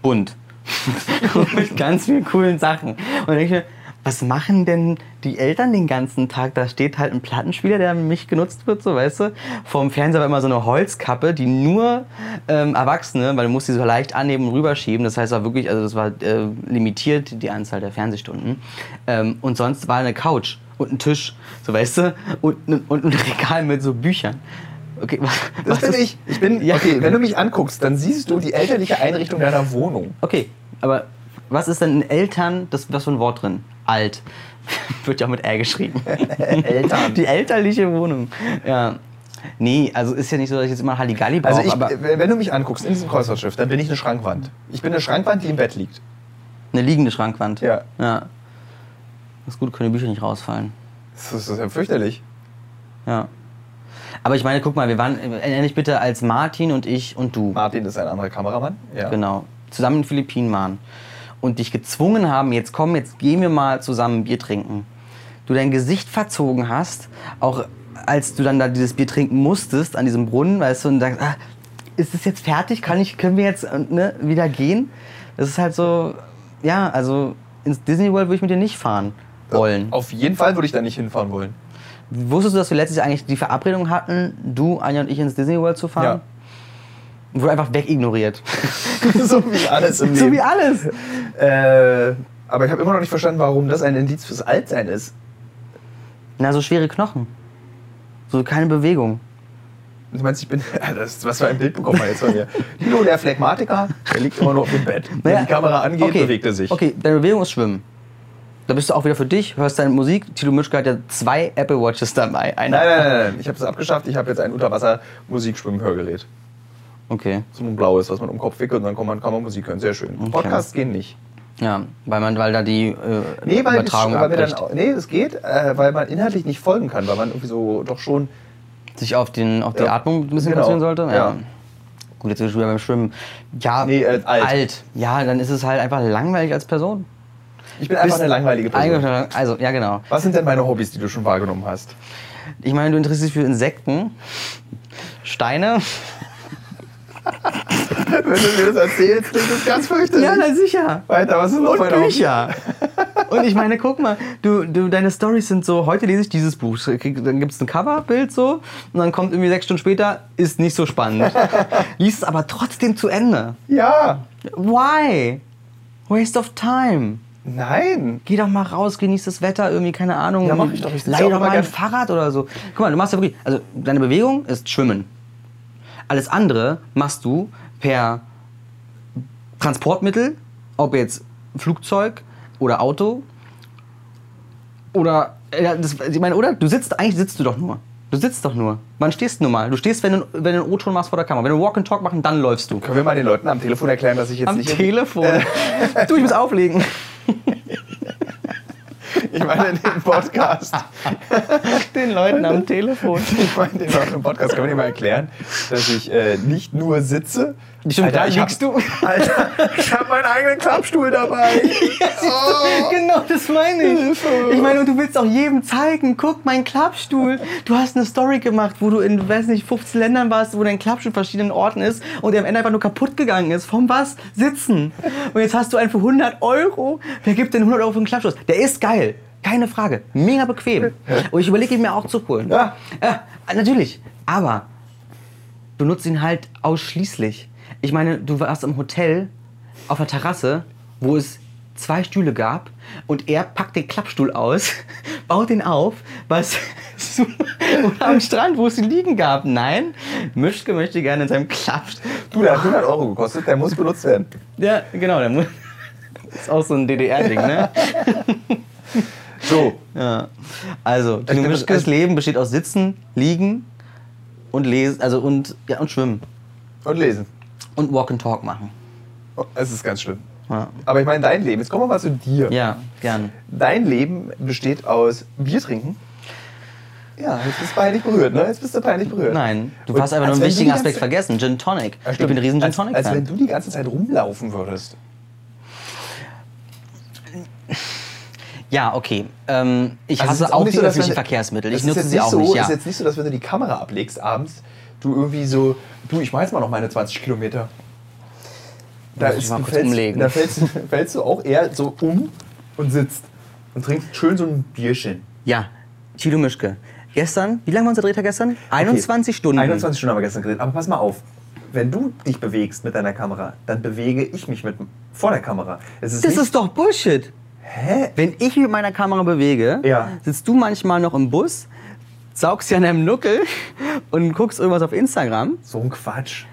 Bunt. [LAUGHS] Mit ganz vielen coolen Sachen. Und dann denke ich mir, was machen denn die Eltern den ganzen Tag? Da steht halt ein Plattenspieler, der mich genutzt wird, so weißt du. Vorm Fernseher war immer so eine Holzkappe, die nur ähm, Erwachsene, weil du musst die so leicht anheben und rüberschieben. Das heißt, war wirklich, also das war äh, limitiert, die Anzahl der Fernsehstunden. Ähm, und sonst war eine Couch und ein Tisch, so weißt du, und, ein- und ein [LAUGHS] Regal mit so Büchern. Okay, was, Das was bin ist- ich. Ich bin, Ja. okay, wenn du mich anguckst, dann siehst du die elterliche Einrichtung deiner Wohnung. Okay, aber was ist denn in Eltern, das, was für ein Wort drin? Alt. [LAUGHS] Wird ja mit R geschrieben. [LAUGHS] Eltern. Die elterliche Wohnung. Ja. Nee, also ist ja nicht so, dass ich jetzt immer Halligalli brauche, Also ich, aber wenn du mich anguckst in diesem Kreuzfahrtschiff, dann bin ich eine Schrankwand. Ich bin eine Schrankwand, die im Bett liegt. eine liegende Schrankwand. Ja. Ja. Das ist gut, können die Bücher nicht rausfallen. Das ist, das ist ja fürchterlich. Ja. Aber ich meine, guck mal, wir waren, erinnere dich bitte, als Martin und ich und du, Martin ist ein anderer Kameramann. Ja. genau, zusammen in den Philippinen waren und dich gezwungen haben, jetzt komm, jetzt gehen wir mal zusammen ein Bier trinken. Du dein Gesicht verzogen hast, auch als du dann da dieses Bier trinken musstest an diesem Brunnen, weißt du, und sagst, ah, ist es jetzt fertig? Kann ich, können wir jetzt äh, ne, wieder gehen? Das ist halt so, ja, also ins Disney World würde ich mit dir nicht fahren wollen. Auf jeden Fall würde ich da nicht hinfahren wollen. Wusstest du, dass wir letztes Jahr eigentlich die Verabredung hatten, du, Anja und ich ins Disney World zu fahren? Ja. Wurde einfach wegignoriert. [LAUGHS] so wie alles im [LAUGHS] so Leben. wie alles. Äh, aber ich habe immer noch nicht verstanden, warum das ein Indiz fürs Altsein ist. Na, so schwere Knochen. So keine Bewegung. Du meinst, ich bin. [LAUGHS] Das, was für ein Bild bekommen wir jetzt von mir? Tilo, der Phlegmatiker, der liegt immer noch auf dem Bett. Wenn Naja, die Kamera angeht, okay. bewegt er sich. Okay, deine Bewegung ist Schwimmen. Da bist du auch wieder für dich, hörst deine Musik. Tilo Mischke hat ja zwei Apple Watches dabei. Eine Nein, nein, nein, nein. Ich habe es abgeschafft. Ich habe jetzt ein Unterwasser-Musikschwimmhörgerät. Okay. So ein blaues, was man um den Kopf wickelt und dann kann man, kann man Musik hören. Sehr schön. Podcasts gehen nicht. Ja, weil man, weil da die äh, Nee, weil, Übertragung es, weil dann, nee, es geht, äh, weil man inhaltlich nicht folgen kann, weil man irgendwie so doch schon. sich auf, den, auf die Ja. Atmung ein bisschen Genau. konzentrieren sollte. Ja. Gut, jetzt sind wir schon wieder beim Schwimmen. Ja, Nee, äh, alt. Ja, dann ist es halt einfach langweilig als Person. Ich bin einfach eine langweilige Person. Also, ja, genau. Was sind denn meine Hobbys, die du schon wahrgenommen hast? Ich meine, du interessierst dich für Insekten, Steine. Wenn du mir das erzählst, klingt das ganz fürchterlich. Ja, na sicher. Weiter, was ist noch Und? Bücher. Und ich meine, guck mal, du, du, deine Stories sind so, heute lese ich dieses Buch, dann gibt es ein Coverbild so und dann kommt irgendwie sechs Stunden später, ist nicht so spannend. [LAUGHS] Lies es aber trotzdem zu Ende. Ja. Why? Waste of time. Nein. Geh doch mal raus, genieß das Wetter, irgendwie, keine Ahnung. Ja, mach ich doch. Ich Leih doch mal ein Fahrrad oder so. Guck mal, du machst ja wirklich, also deine Bewegung ist Schwimmen. Alles andere machst du per Transportmittel, ob jetzt Flugzeug oder Auto oder, ja, das, ich meine, oder? Du sitzt, eigentlich sitzt du doch nur. Du sitzt doch nur. Wann stehst du nun mal? Du stehst, wenn du, wenn du einen O-Ton machst vor der Kamera. Wenn du Walk and Talk machen, dann läufst du. Können wir mal den Leuten am Telefon erklären, dass ich jetzt Am nicht. Telefon. du, ich muss auflegen. [LAUGHS] [LAUGHS] Ich meine den Podcast. [LAUGHS] Den Leuten am Telefon. Ich meine den Leuten im Podcast. Können wir dir mal erklären, dass ich äh, nicht nur sitze. Stimmt, da ich liegst hab, du. Alter, ich habe meinen eigenen Klappstuhl dabei. [LAUGHS] Oh. Genau, das meine ich. Ich meine, und du willst auch jedem zeigen, guck, mein Klappstuhl. Du hast eine Story gemacht, wo du in, weiß nicht, 15 Ländern warst, wo dein Klappstuhl in verschiedenen Orten ist und der am Ende einfach nur kaputt gegangen ist. Vom was? Sitzen. Und jetzt hast du einen für 100 Euro. Wer gibt denn 100 Euro für einen Klappstuhl? Der ist geil. Keine Frage. Mega bequem. Und ich überlege ihn mir auch zu holen. Ja. ja natürlich. Aber du nutzt ihn halt ausschließlich. Ich meine, du warst im Hotel auf der Terrasse, wo es zwei Stühle gab und er packt den Klappstuhl aus, [LAUGHS] baut den auf, was [LAUGHS] oder am Strand, wo es ihn liegen gab. Nein, Mischke möchte gerne in seinem Klappstuhl. Du, der hat 100 Euro gekostet, der muss benutzt werden. Ja, genau, der muss. [LAUGHS] ist auch so ein DDR-Ding, ne? So, Ja. Also, Tino Mischkes Leben besteht aus Sitzen, Liegen und Lesen, also und, ja, und Schwimmen. und lesen. Und Walk and Talk machen. Oh, Es ist ganz schlimm. Ja, Aber ich meine, dein Leben, jetzt kommen wir mal zu dir. ja gern. Dein Leben besteht aus Bier trinken. Ja, jetzt bist du peinlich berührt, ne? Jetzt bist du peinlich berührt. Nein, du hast einfach als nur einen wenn wichtigen Aspekt vergessen. Gin Tonic. Ja, ich bin ein riesen Gin als, Tonic als wenn Fan. du die ganze Zeit rumlaufen würdest. Ja, okay. Ähm, ich Also hasse auch nicht die so, öffentlichen wenn- Verkehrsmittel. Ich nutze sie auch so, nicht. Ja. ist jetzt nicht so, dass wenn du die Kamera ablegst abends, du irgendwie so, du, ich mach jetzt mal noch meine 20 Kilometer. Da, ist, du fällst, umlegen. da fällst, [LAUGHS] fällst du auch eher so um und sitzt und trinkst schön so ein Bierchen. ja, Tilo Mischke. Gestern, wie lange war unser Drehtag gestern? 21 Stunden. 21 Stunden haben wir gestern geredet. Aber pass mal auf, wenn du dich bewegst mit deiner Kamera, dann bewege ich mich mit vor der Kamera. Ist Das ist doch Bullshit. Hä? Wenn ich mit meiner Kamera bewege, Ja. sitzt du manchmal noch im Bus, saugst dir an deinem Nuckel und guckst irgendwas auf Instagram. So ein Quatsch.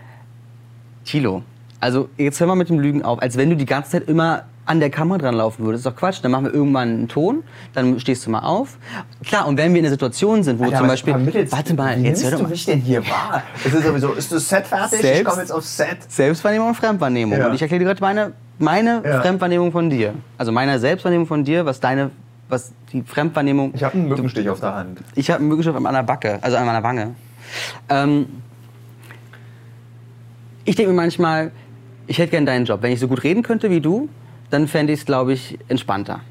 Tilo, also jetzt hör mal mit dem Lügen auf, als wenn du die ganze Zeit immer an der Kamera dran laufen würdest. Das ist doch Quatsch. Dann machen wir irgendwann einen Ton, dann stehst du mal auf. Klar, und wenn wir in einer Situation sind, wo Alter, zum Beispiel. vermittelst Warte mal, Wie jetzt hör doch mal. mich denn hier wahr? Es ist sowieso, ist das Set fertig? Ich Selbst- komme jetzt aufs Set. Selbstwahrnehmung und Fremdwahrnehmung. Ja. Und ich erkläre dir gerade meine, meine Ja. Fremdwahrnehmung von dir. Also meine Selbstwahrnehmung von dir, was deine, was die Fremdwahrnehmung. Ich habe einen Mückenstich auf der Hand. Ich habe einen Mückenstich an meiner Backe, also an meiner Wange. Ähm, ich denke mir manchmal, ich hätte gern deinen Job. Wenn ich so gut reden könnte wie du, dann fände ich es, glaube ich, entspannter.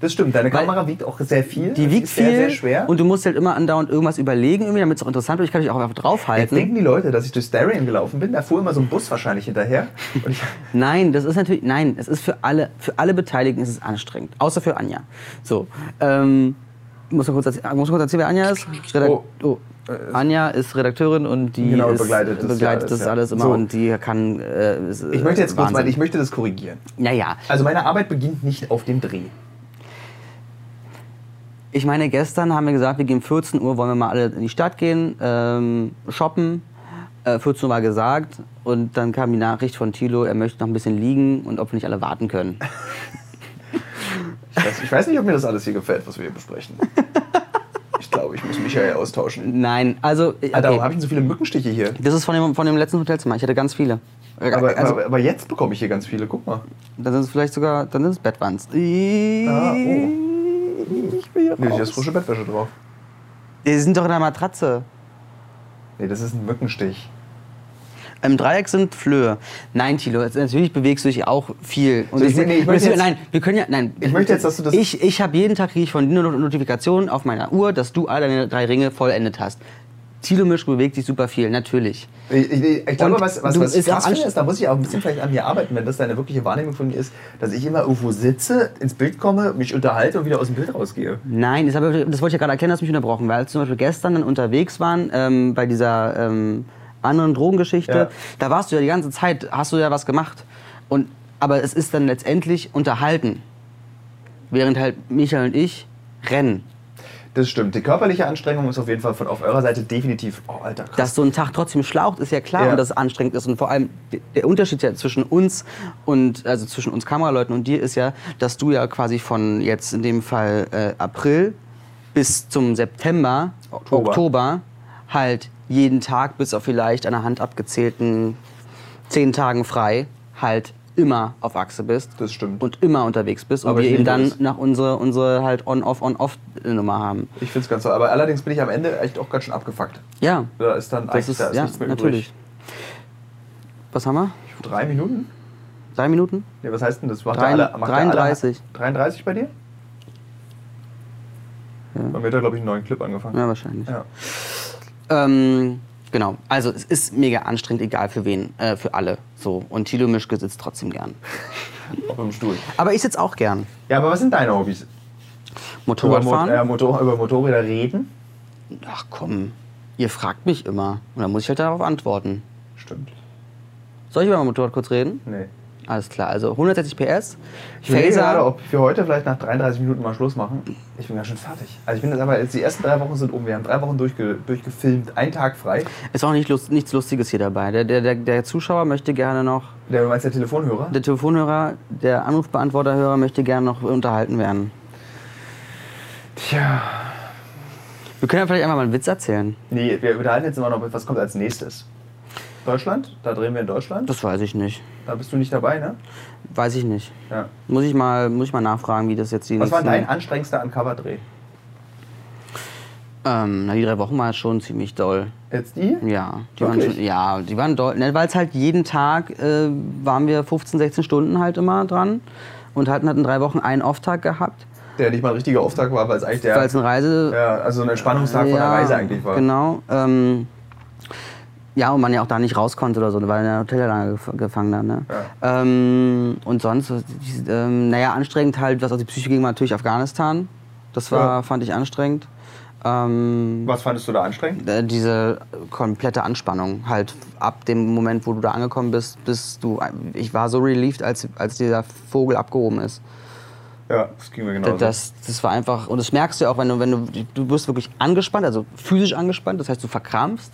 Das stimmt, deine Weil- Kamera wiegt auch sehr viel. Die wiegt ist viel sehr, sehr schwer. und du musst halt immer andauernd irgendwas überlegen, irgendwie, damit es auch interessant wird. Ich kann dich auch einfach Jetzt draufhalten. denken die Leute, dass ich durch Darien gelaufen bin. Da fuhr immer so ein Bus wahrscheinlich hinterher. [LAUGHS] Nein, das ist natürlich, nein, es ist für alle, für alle Beteiligten ist es anstrengend. Außer für Anja. So, ähm, muss man kurz erzählen, muss kurz erzählen wer Anja ist? Redak Oh. oh. Anja ist Redakteurin und die Genau, ist, begleitet das begleitet alles, das ja. alles immer So. und die kann. Äh, ist, ich möchte jetzt kurz mal, Wahnsinn. ich möchte das korrigieren. Naja, Also meine Arbeit beginnt nicht auf dem Dreh. Ich meine, gestern haben wir gesagt, wir gehen 14 Uhr, wollen wir mal alle in die Stadt gehen, ähm, shoppen. Äh, 14 Uhr war gesagt und dann kam die Nachricht von Thilo, er möchte noch ein bisschen liegen und ob wir nicht alle warten können. Ich weiß, ich weiß nicht, ob mir das alles hier gefällt, was wir hier besprechen. [LAUGHS] Ich glaube, ich muss Michael austauschen. Nein, also. Okay. Alter, warum habe ich denn so viele Mückenstiche hier? Das ist von dem, von dem letzten Hotelzimmer. Ich hatte ganz viele. Aber, also, aber, aber jetzt bekomme ich hier ganz viele. Guck mal. dann sind es vielleicht sogar, dann sind es Bettwanzen. Ah, oh. Ich will hier Nee, hier ist raus. frische Bettwäsche drauf. Die sind doch in der Matratze. Nee, das ist ein Mückenstich. Im Dreieck sind Flöhe. Nein, Tilo, jetzt, natürlich bewegst du dich auch viel. Und So, ich will- nee, ich jetzt- nein, wir können ja, nein. Ich möchte jetzt, dass du das- Ich, ich habe jeden Tag kriege ich von dir eine Notifikation auf meiner Uhr, dass du all deine drei Ringe vollendet hast. Tilo Mischke bewegt sich super viel, natürlich. Ich, ich, ich glaube, Und was, was, was ich krass finde, ist, da muss ich auch ein bisschen vielleicht an mir arbeiten, wenn das deine wirkliche Wahrnehmung von mir ist, dass ich immer irgendwo sitze, ins Bild komme, mich unterhalte und wieder aus dem Bild rausgehe. Nein, das, hab ich- das wollte ich ja gerade erklären, dass mich unterbrochen, weil als zum Beispiel gestern dann unterwegs waren ähm, bei dieser ähm, anderen Drogengeschichte, Ja. da warst du ja die ganze Zeit, hast du ja was gemacht. Und, aber es ist dann letztendlich unterhalten. Während halt Michael und ich rennen. Das stimmt. Die körperliche Anstrengung ist auf jeden Fall von auf eurer Seite definitiv. Oh, Alter, krass. Dass so ein Tag trotzdem schlaucht, ist ja klar Ja. und dass es anstrengend ist. Und vor allem der- Unterschied ja zwischen uns und also zwischen uns Kameraleuten und dir ist ja, dass du ja quasi von jetzt in dem Fall äh, April bis zum September, Oktober. Oktober. halt jeden Tag bis auf vielleicht der Hand abgezählten zehn Tagen frei halt immer auf Achse bist Das stimmt. und immer unterwegs bist und Aber wir eben dann es. nach unsere, unsere halt On-Off, On-Off-Nummer haben. Ich finde es ganz toll. Aber allerdings bin ich am Ende echt auch ganz schön abgefuckt. Ja, Da ist dann das ist, da ist ja, nichts mehr natürlich. Was haben wir? übrig. Drei Minuten? Drei Minuten? Nee, was heißt denn das? Macht Drei- alle, macht der 33. Alle, 33 bei dir? Ja. Bei mir hat er, glaube ich, einen neuen Clip angefangen. Ja, wahrscheinlich. Ja. Ähm, genau, also es ist mega anstrengend, egal für wen, äh, für alle. So. Und Thilo Mischke sitzt trotzdem gern. [LAUGHS] Auf dem Stuhl. Aber ich sitze auch gern. Ja, aber was sind deine Hobbys? Über, Mo Motorradfahren? äh, Motor über Motorräder reden? Ach komm, ihr fragt mich immer. Und dann muss ich halt darauf antworten. Stimmt. Soll ich über mein Motorrad kurz reden? Nee. Alles klar, also 160 PS. Ich überlege gerade, ob wir heute vielleicht nach 33 Minuten mal Schluss machen. Ich bin ganz schön fertig. Also ich bin jetzt aber jetzt die ersten drei Wochen sind um. Wir haben drei Wochen durchge, durchgefilmt, einen Tag frei. Ist auch nicht lust, nichts Lustiges hier dabei. Der, der, der, der Zuschauer möchte gerne noch, Der du meinst der Telefonhörer? der Telefonhörer, der Anrufbeantworterhörer möchte gerne noch unterhalten werden. Tja. Wir können ja vielleicht einfach mal einen Witz erzählen. Nee, wir unterhalten jetzt immer noch, was kommt als nächstes. Deutschland? Da drehen wir in Deutschland. Das weiß ich nicht. Da bist du nicht dabei, ne? Weiß ich nicht. Ja. Muss ich mal, muss ich mal nachfragen, wie das jetzt die Was war dein anstrengendster Uncover-Dreh? Ähm, na, die drei Wochen war schon ziemlich doll. Jetzt die? Ja, die waren schon, ja, die waren doll. Ne, Weil es halt jeden Tag äh, waren wir 15, 16 Stunden halt immer dran und hatten, hatten drei Wochen einen Off-Tag gehabt, Der nicht mal ein richtiger Auftrag war, weil es eigentlich der. weil es ein Reise. ja, also ein Entspannungstag von der Ja, Reise eigentlich war. Genau. Ähm, ja, und man ja auch da nicht raus konnte oder so, weil in der Hotellange gef gefangen dann. Ne? Ähm, und sonst, ähm, naja, anstrengend halt, was auf die Psyche ging, war natürlich Afghanistan. Das war, Ja. fand ich anstrengend. Ähm, Was fandest du da anstrengend? äh, diese komplette Anspannung halt ab dem Moment, wo du da angekommen bist, bis du ich war so relieved, als, als dieser Vogel abgehoben ist. Ja, das ging mir genauso. Das, das war einfach und das merkst du ja auch, wenn du wenn du du wirst wirklich angespannt, also physisch angespannt, das heißt du verkrampfst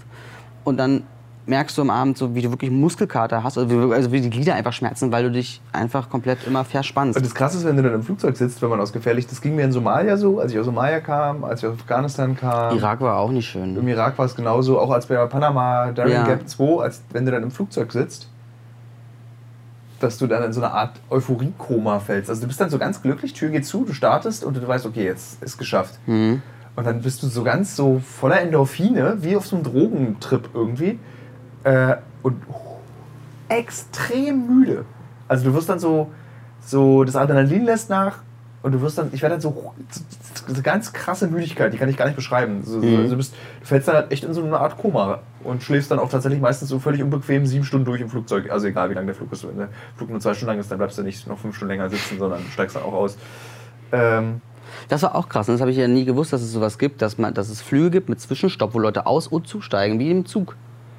und dann merkst du am Abend so, wie du wirklich Muskelkater hast, also wie, also wie die Glieder einfach schmerzen, weil du dich einfach komplett immer verspannst. Und das Krasse ist, wenn du dann im Flugzeug sitzt, wenn man aus gefährlich, das ging mir in Somalia so, als ich aus Somalia kam, als ich aus Afghanistan kam. Irak war auch nicht schön. Im Irak war es genauso, auch als bei Panama, Darien Ja. Gap 2, als wenn du dann im Flugzeug sitzt, dass du dann in so eine Art Euphorie-Koma fällst. Also du bist dann so ganz glücklich, Tür geht zu, du startest und du weißt, okay, jetzt ist geschafft. Mhm. Und dann bist du so ganz so voller Endorphine, wie auf so einem Drogentrip irgendwie. Äh, und extrem müde. Also du wirst dann so, so das Adrenalin lässt nach und du wirst dann, ich werde dann so, so ganz krasse Müdigkeit, die kann ich gar nicht beschreiben. So, so, Mhm. also du, bist, du fällst dann halt echt in so eine Art Koma und schläfst dann auch tatsächlich meistens so völlig unbequem sieben Stunden durch im Flugzeug. Also egal wie lang der Flug ist. Wenn der Flug nur zwei Stunden lang ist, dann bleibst du nicht noch fünf Stunden länger sitzen, sondern steigst dann auch aus. Ähm, Das war auch krass. und Das habe ich ja nie gewusst, dass es sowas gibt, dass, man, dass es Flüge gibt mit Zwischenstopp, wo Leute aus- und zusteigen, wie im Zug.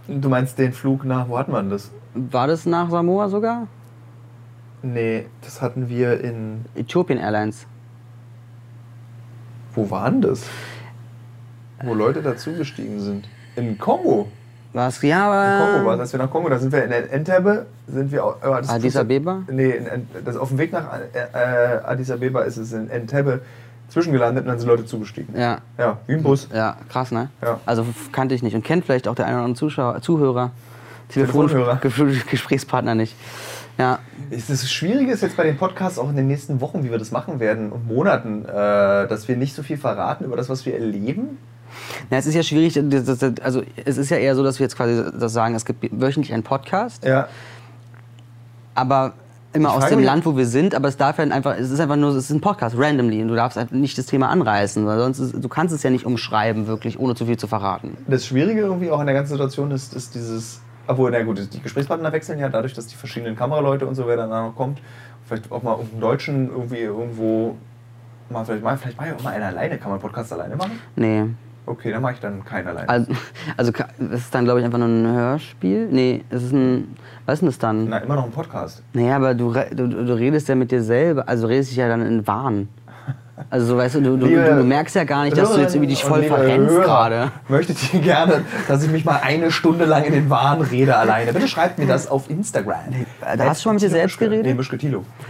du meinst den Flug nach, wo hat man das? War das nach Samoa sogar? Nee, das hatten wir in. Ethiopian Airlines. Wo waren das? Wo Leute dazugestiegen sind. In Kongo. Was? Ja, In Kongo war aber. das, wir nach Kongo, da sind wir in Entebbe, sind wir au- äh, Addis Abeba? Nee, in, das auf dem Weg nach äh, Addis Abeba ist es in Entebbe, zwischengelandet und dann sind Leute zugestiegen. Ja. Ja, wie ein Bus. Ja, krass, ne? Ja. Also kannte ich nicht und kennt vielleicht auch der eine oder andere Zuschauer, Zuhörer, Telefon Telefonhörer. Ge- [LAUGHS] Gesprächspartner nicht. Ja, Das Schwierige ist jetzt bei den Podcasts auch in den nächsten Wochen, wie wir das machen werden und Monaten, äh, dass wir nicht so viel verraten über das, was wir erleben. Ja, es ist ja schwierig, also es ist ja eher so, dass wir jetzt quasi das sagen, es gibt wöchentlich einen Podcast, Ja. aber immer Ich aus dem Land, wo wir sind, aber es darf ja einfach, es ist einfach nur, es ist ein Podcast, randomly, und du darfst einfach nicht das Thema anreißen, weil sonst, ist, du kannst es ja nicht umschreiben, wirklich, ohne zu viel zu verraten. Das Schwierige irgendwie auch in der ganzen Situation ist, ist dieses, obwohl, na gut, die Gesprächspartner wechseln ja dadurch, dass die verschiedenen Kameraleute und so, wer dann noch kommt, vielleicht auch mal einen Deutschen irgendwie irgendwo mal vielleicht mal, vielleicht auch mal einen alleine, kann man Podcast alleine machen? Nee. Okay, dann mache ich dann keinen alleine. Also, also es ist dann, glaube ich, einfach nur ein Hörspiel. Nee, es ist ein, was ist denn das dann? Na, immer noch ein Podcast. Naja, aber du, du, du redest ja mit dir selber, also redest dich ja dann in Wahn. Also so, weißt du, du, du, du merkst ja gar nicht, dass du jetzt irgendwie dich voll verrennst gerade. Möchtet ihr gerne, dass ich mich mal eine Stunde lang in den Wahn rede alleine? Bitte schreibt mir das auf Instagram. Da hast du schon mal mit dir selbst geredet? Nee, Mischke ich.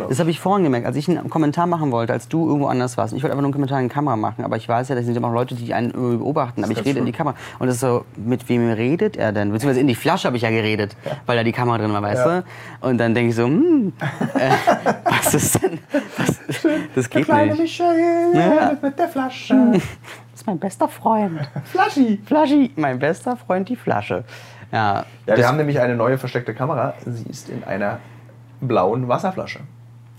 Das habe ich vorhin gemerkt, als ich einen Kommentar machen wollte, als du irgendwo anders warst. Ich wollte einfach nur einen Kommentar in die Kamera machen, aber ich weiß ja, das sind immer auch Leute, die einen beobachten. Aber ich rede in die Kamera. Und das ist so, mit wem redet er denn? Beziehungsweise in die Flasche habe ich ja geredet, weil da die Kamera drin war, weißt Ja. du? Und dann denke ich so, hm, [LAUGHS] äh, was ist denn? Was, das geht nicht. Ja. mit der Flasche. [LAUGHS] Das ist mein bester Freund. Flaschi. Flaschi, mein bester Freund, die Flasche. Ja, Ja, wir haben nämlich eine neue versteckte Kamera. Sie ist in einer blauen Wasserflasche.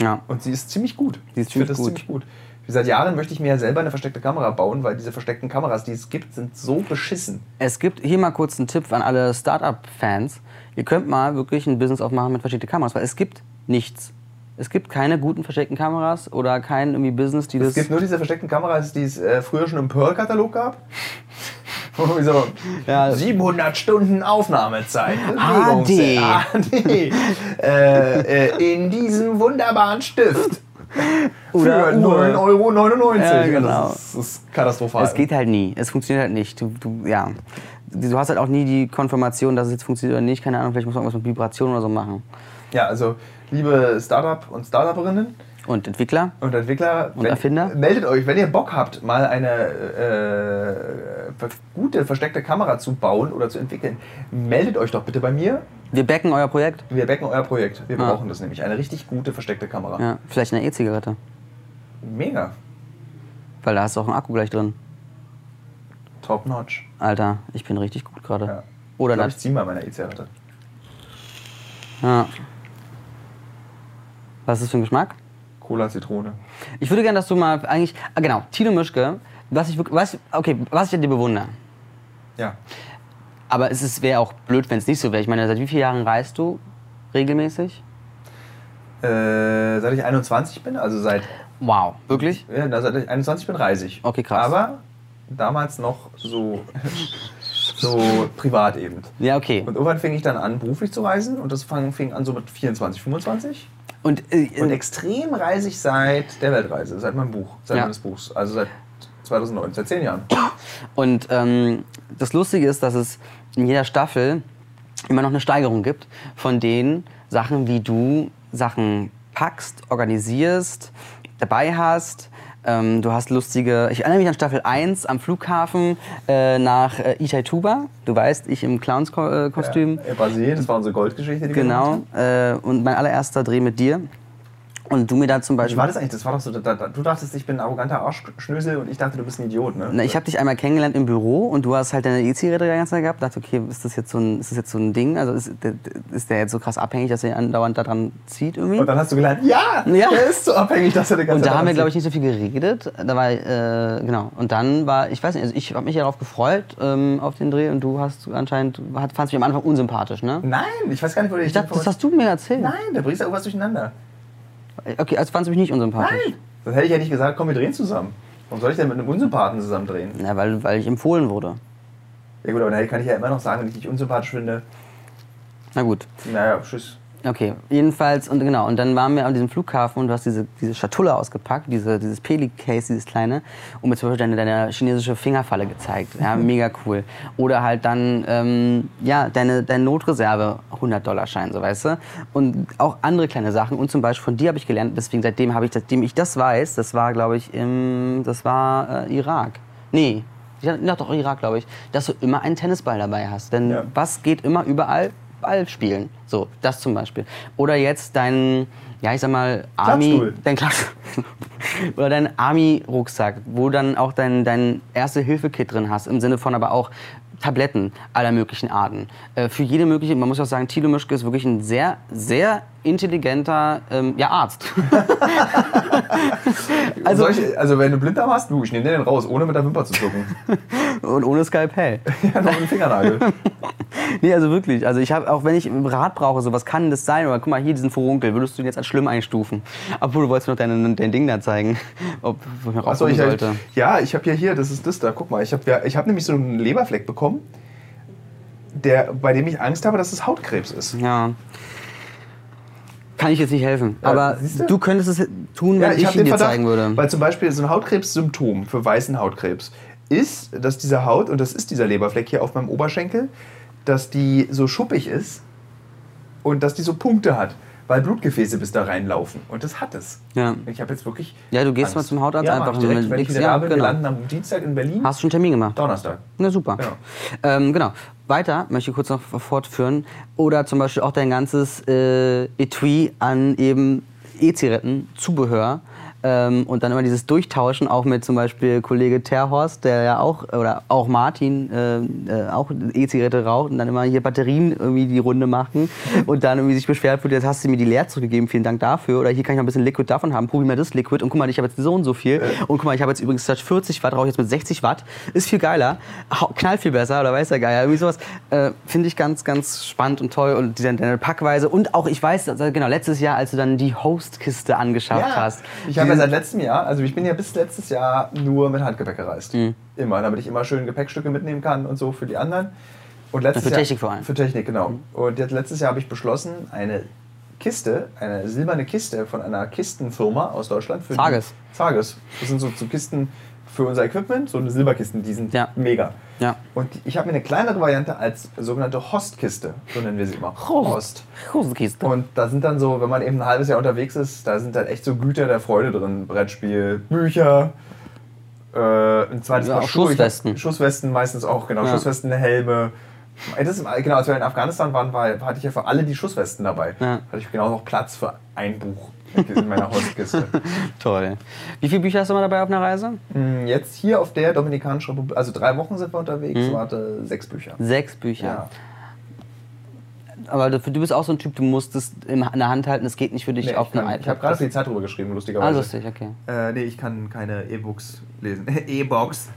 ja. Und sie ist ziemlich gut. Die ist ich ziemlich das gut. ziemlich gut. Seit Jahren möchte ich mir ja selber eine versteckte Kamera bauen, weil diese versteckten Kameras, die es gibt, sind so beschissen. Es gibt hier mal kurz einen Tipp an alle Startup-Fans. Ihr könnt mal wirklich ein Business aufmachen mit versteckten Kameras, weil es gibt nichts. Es gibt keine guten versteckten Kameras oder kein irgendwie Business, die Es das. gibt nur diese versteckten Kameras, die es äh, früher schon im Pearl-Katalog gab. [LAUGHS] So Ja. 700 Stunden Aufnahmezeit. HD. HD. [LAUGHS] äh, äh, in diesem wunderbaren Stift. Oder Für Uhr. 9,99 Euro. Ja, genau. Das ist, das ist katastrophal. es geht halt nie. Es funktioniert halt nicht. Du, du, ja. du hast halt auch nie die Konfirmation, dass es jetzt funktioniert oder nicht. Keine Ahnung, vielleicht muss man irgendwas mit Vibration oder so machen. Ja, also liebe Startup und Startuperinnen Und Entwickler? und Entwickler, Und Erfinder? meldet euch, wenn ihr Bock habt, mal eine äh, gute versteckte Kamera zu bauen oder zu entwickeln. Meldet euch doch bitte bei mir. Wir backen euer Projekt. Wir backen euer Projekt. Wir Ah. brauchen das nämlich. Eine richtig gute versteckte Kamera. Ja, vielleicht eine E-Zigarette. Mega. Weil da hast du auch einen Akku gleich drin. Top notch. Alter, ich bin richtig gut gerade. Ja. Oder ich glaub, ich zieh mal meine E-Zigarette. Ja. Was ist das für ein Geschmack? Cola Zitrone. Ich würde gerne, dass du mal eigentlich. Ah, genau, Tino Mischke. Was ich. Was, okay, was ich an dir bewundere. Ja. Aber es wäre auch blöd, wenn es nicht so wäre. Ich meine, seit wie vielen Jahren reist du regelmäßig? Äh, seit ich 21 bin, also seit, Wow. Wirklich? ja, seit ich 21 bin, reise ich. Okay, krass. Aber damals noch so, [LAUGHS] so privat eben. Ja, okay. Und irgendwann fing ich dann an, beruflich zu reisen und das fang, fing an so mit 24, 25. Und, äh, Und extrem reise ich seit der Weltreise, seit meinem Buch, seit Ja. meines Buchs. Also seit 2009, seit zehn Jahren. Und ähm, das Lustige ist, dass es in jeder Staffel immer noch eine Steigerung gibt von den Sachen, wie du Sachen packst, organisierst, dabei hast. Ähm, du hast lustige. Ich erinnere mich an Staffel 1 am Flughafen äh, nach äh, Itaituba. Du weißt, ich im Clowns-Kostüm. Ja, Brasilien, das war unsere Goldgeschichte, die Genau. Äh, und mein allererster Dreh mit dir. Und du mir da zum Wie Beispiel. war das eigentlich? Das war doch so, da, da, du dachtest, ich bin ein arroganter Arschschnösel und ich dachte, du bist ein Idiot, ne? Na, ich habe dich einmal kennengelernt im Büro und du hast halt deine E-Zigarette die ganze Zeit gehabt. Dachte, okay, ist das jetzt so ein, ist das jetzt so ein Ding? Also ist, der- ist der jetzt so krass abhängig, dass er andauernd daran zieht irgendwie? und dann hast du gelernt, ja, Ja. der ist so abhängig, dass er die ganze Und da Zeit haben wir, glaube ich, nicht so viel geredet. Da war, äh, genau. Und dann war, ich weiß nicht, also ich habe mich ja darauf gefreut, ähm, auf den Dreh und du hast anscheinend, fandst mich am Anfang unsympathisch, ne? Nein, ich weiß gar nicht, wo der Ich dachte, das hast du mir erzählt. Nein, da bringst du irgendwas durcheinander. Okay, also fandst du mich nicht unsympathisch. Nein! Das hätte ich ja nicht gesagt, komm, wir drehen zusammen. Warum soll ich denn mit einem Unsympathen zusammen drehen? Ja, weil, weil ich empfohlen wurde. Ja gut, aber dann kann ich ja immer noch sagen, wenn ich dich unsympathisch finde, Na gut. naja, tschüss. Okay, jedenfalls, und genau, und dann waren wir an diesem Flughafen und du hast diese, diese Schatulle ausgepackt, diese, dieses Peli-Case, dieses kleine, und mir zum Beispiel deine, deine chinesische Fingerfalle gezeigt. Ja, mega cool. Oder halt dann, ähm, ja, deine, deine Notreserve, 100-Dollar-Schein, so weißt du. Und auch andere kleine Sachen. Und zum Beispiel von dir habe ich gelernt, deswegen seitdem habe ich, seitdem ich das weiß, das war, glaube ich, im, das war äh, Irak. Nee, ja, doch, Irak, glaube ich, dass du immer einen Tennisball dabei hast. Denn Ja. was geht immer überall? Ball spielen. So, das zum Beispiel. Oder jetzt dein, ja, ich sag mal, Army. Dein Klappstuhl. [LAUGHS] Oder dein Army-Rucksack, wo dann auch dein, dein Erste-Hilfe-Kit drin hast. Im Sinne von aber auch Tabletten aller möglichen Arten. Äh, für jede mögliche, man muss auch sagen, Thilo Mischke ist wirklich ein sehr, sehr intelligenter ähm, ja, Arzt. [LAUGHS] Also, Solche, also wenn du Blinddarm hast, du, ich nehme den raus, ohne mit der Wimper zu zucken. [LAUGHS] Und ohne Skalpell. [LAUGHS] ja, noch einen Fingernagel. Nee, also wirklich. Also ich habe, auch wenn ich Rat brauche, so was kann das sein? Oder guck mal, hier diesen Furunkel, würdest du ihn jetzt als schlimm einstufen? Obwohl, du wolltest mir noch dein, dein Ding da zeigen, ob ich rausgucken ich sollte. Ja, ich habe ja hier, das ist das da, guck mal, ich habe ja, ich hab nämlich so einen Leberfleck bekommen, der, bei dem ich Angst habe, dass es Hautkrebs ist. Ja. Kann ich jetzt nicht helfen. Ja, Aber du? du könntest es tun, wenn ich, hab ihn dir zeigen würde. Weil zum Beispiel so ein Hautkrebssymptom für weißen Hautkrebs ist, dass diese Haut, und das ist dieser Leberfleck hier auf meinem Oberschenkel, dass die so schuppig ist und dass die so Punkte hat, weil Blutgefäße bis da reinlaufen. Und das hat es. Ja. Ich habe jetzt wirklich. Ja, du gehst Angst. mal zum Hautarzt ja, einfach ich direkt, wenn ich wieder ja, da bin. Wir genau. landen am Dienstag in Berlin. Hast du einen Termin gemacht? Donnerstag. Na super. Genau. Ähm, genau. Weiter möchte ich kurz noch fortführen. Oder zum Beispiel auch dein ganzes äh, Etui an eben E-Zigaretten, Zubehör. Ähm, und dann immer dieses Durchtauschen, auch mit zum Beispiel Kollege Terhorst, der ja auch, oder auch Martin, äh, äh, auch E-Zigarette raucht und dann immer hier Batterien irgendwie die Runde machen [LAUGHS] und dann irgendwie sich beschwert wird, jetzt hast du mir die leer zurückgegeben, vielen Dank dafür. Oder hier kann ich noch ein bisschen Liquid davon haben, probier mal das Liquid und guck mal, ich habe jetzt so und so viel. Und guck mal, ich habe jetzt übrigens statt 40 Watt, rauche ich jetzt mit 60 Watt. Ist viel geiler, knallt viel besser oder weiß der Geier. Irgendwie sowas äh, finde ich ganz, ganz spannend und toll und diese deine Packweise. Und auch, ich weiß, also genau, letztes Jahr, als du dann die Host-Kiste angeschafft hast. Ich habe ja seit letztem Jahr, also ich bin ja bis letztes Jahr nur mit Handgepäck gereist. Mhm. Immer, damit ich immer schön Gepäckstücke mitnehmen kann und so für die anderen. Und letztes Für Jahr, Technik vor allem. Mhm. Für Technik, genau. Und jetzt letztes Jahr habe ich beschlossen, eine Kiste, eine silberne Kiste von einer Kistenfirma aus Deutschland. Für Zages. Die, Zages. Das sind so, so Kisten für unser Equipment, so eine Silberkisten, die sind Ja. mega. Ja. Und ich habe mir eine kleinere Variante als sogenannte Hostkiste, so nennen wir sie immer. Host. Hosenkiste. Und da sind dann so, wenn man eben ein halbes Jahr unterwegs ist, da sind dann echt so Güter der Freude drin. Brettspiel, Bücher, äh, ein zweites Ja, Schuhe. Ich hab- Schusswesten. Schusswesten meistens auch, genau. Ja. Schusswesten, Helme. Das genau, als wir in Afghanistan waren, war, hatte ich ja für alle die Schusswesten dabei. Ja. Hatte ich genau noch Platz für ein Buch in meiner Hostkiste. [LAUGHS] Toll. Wie viele Bücher hast du mal dabei auf einer Reise? Mm, Jetzt hier auf der Dominikanischen Republik, also drei Wochen sind wir unterwegs, Mhm. warte, sechs Bücher. Sechs Bücher. Ja. Aber du, du bist auch so ein Typ, du musst es in der Hand halten, es geht nicht für dich Nee, auf ich eine kann- ich habe gerade die Zeit drüber geschrieben, Ah, lustigerweise. lustig, okay. Äh, nee, ich kann keine E-Books lesen. [LAUGHS] E-Box.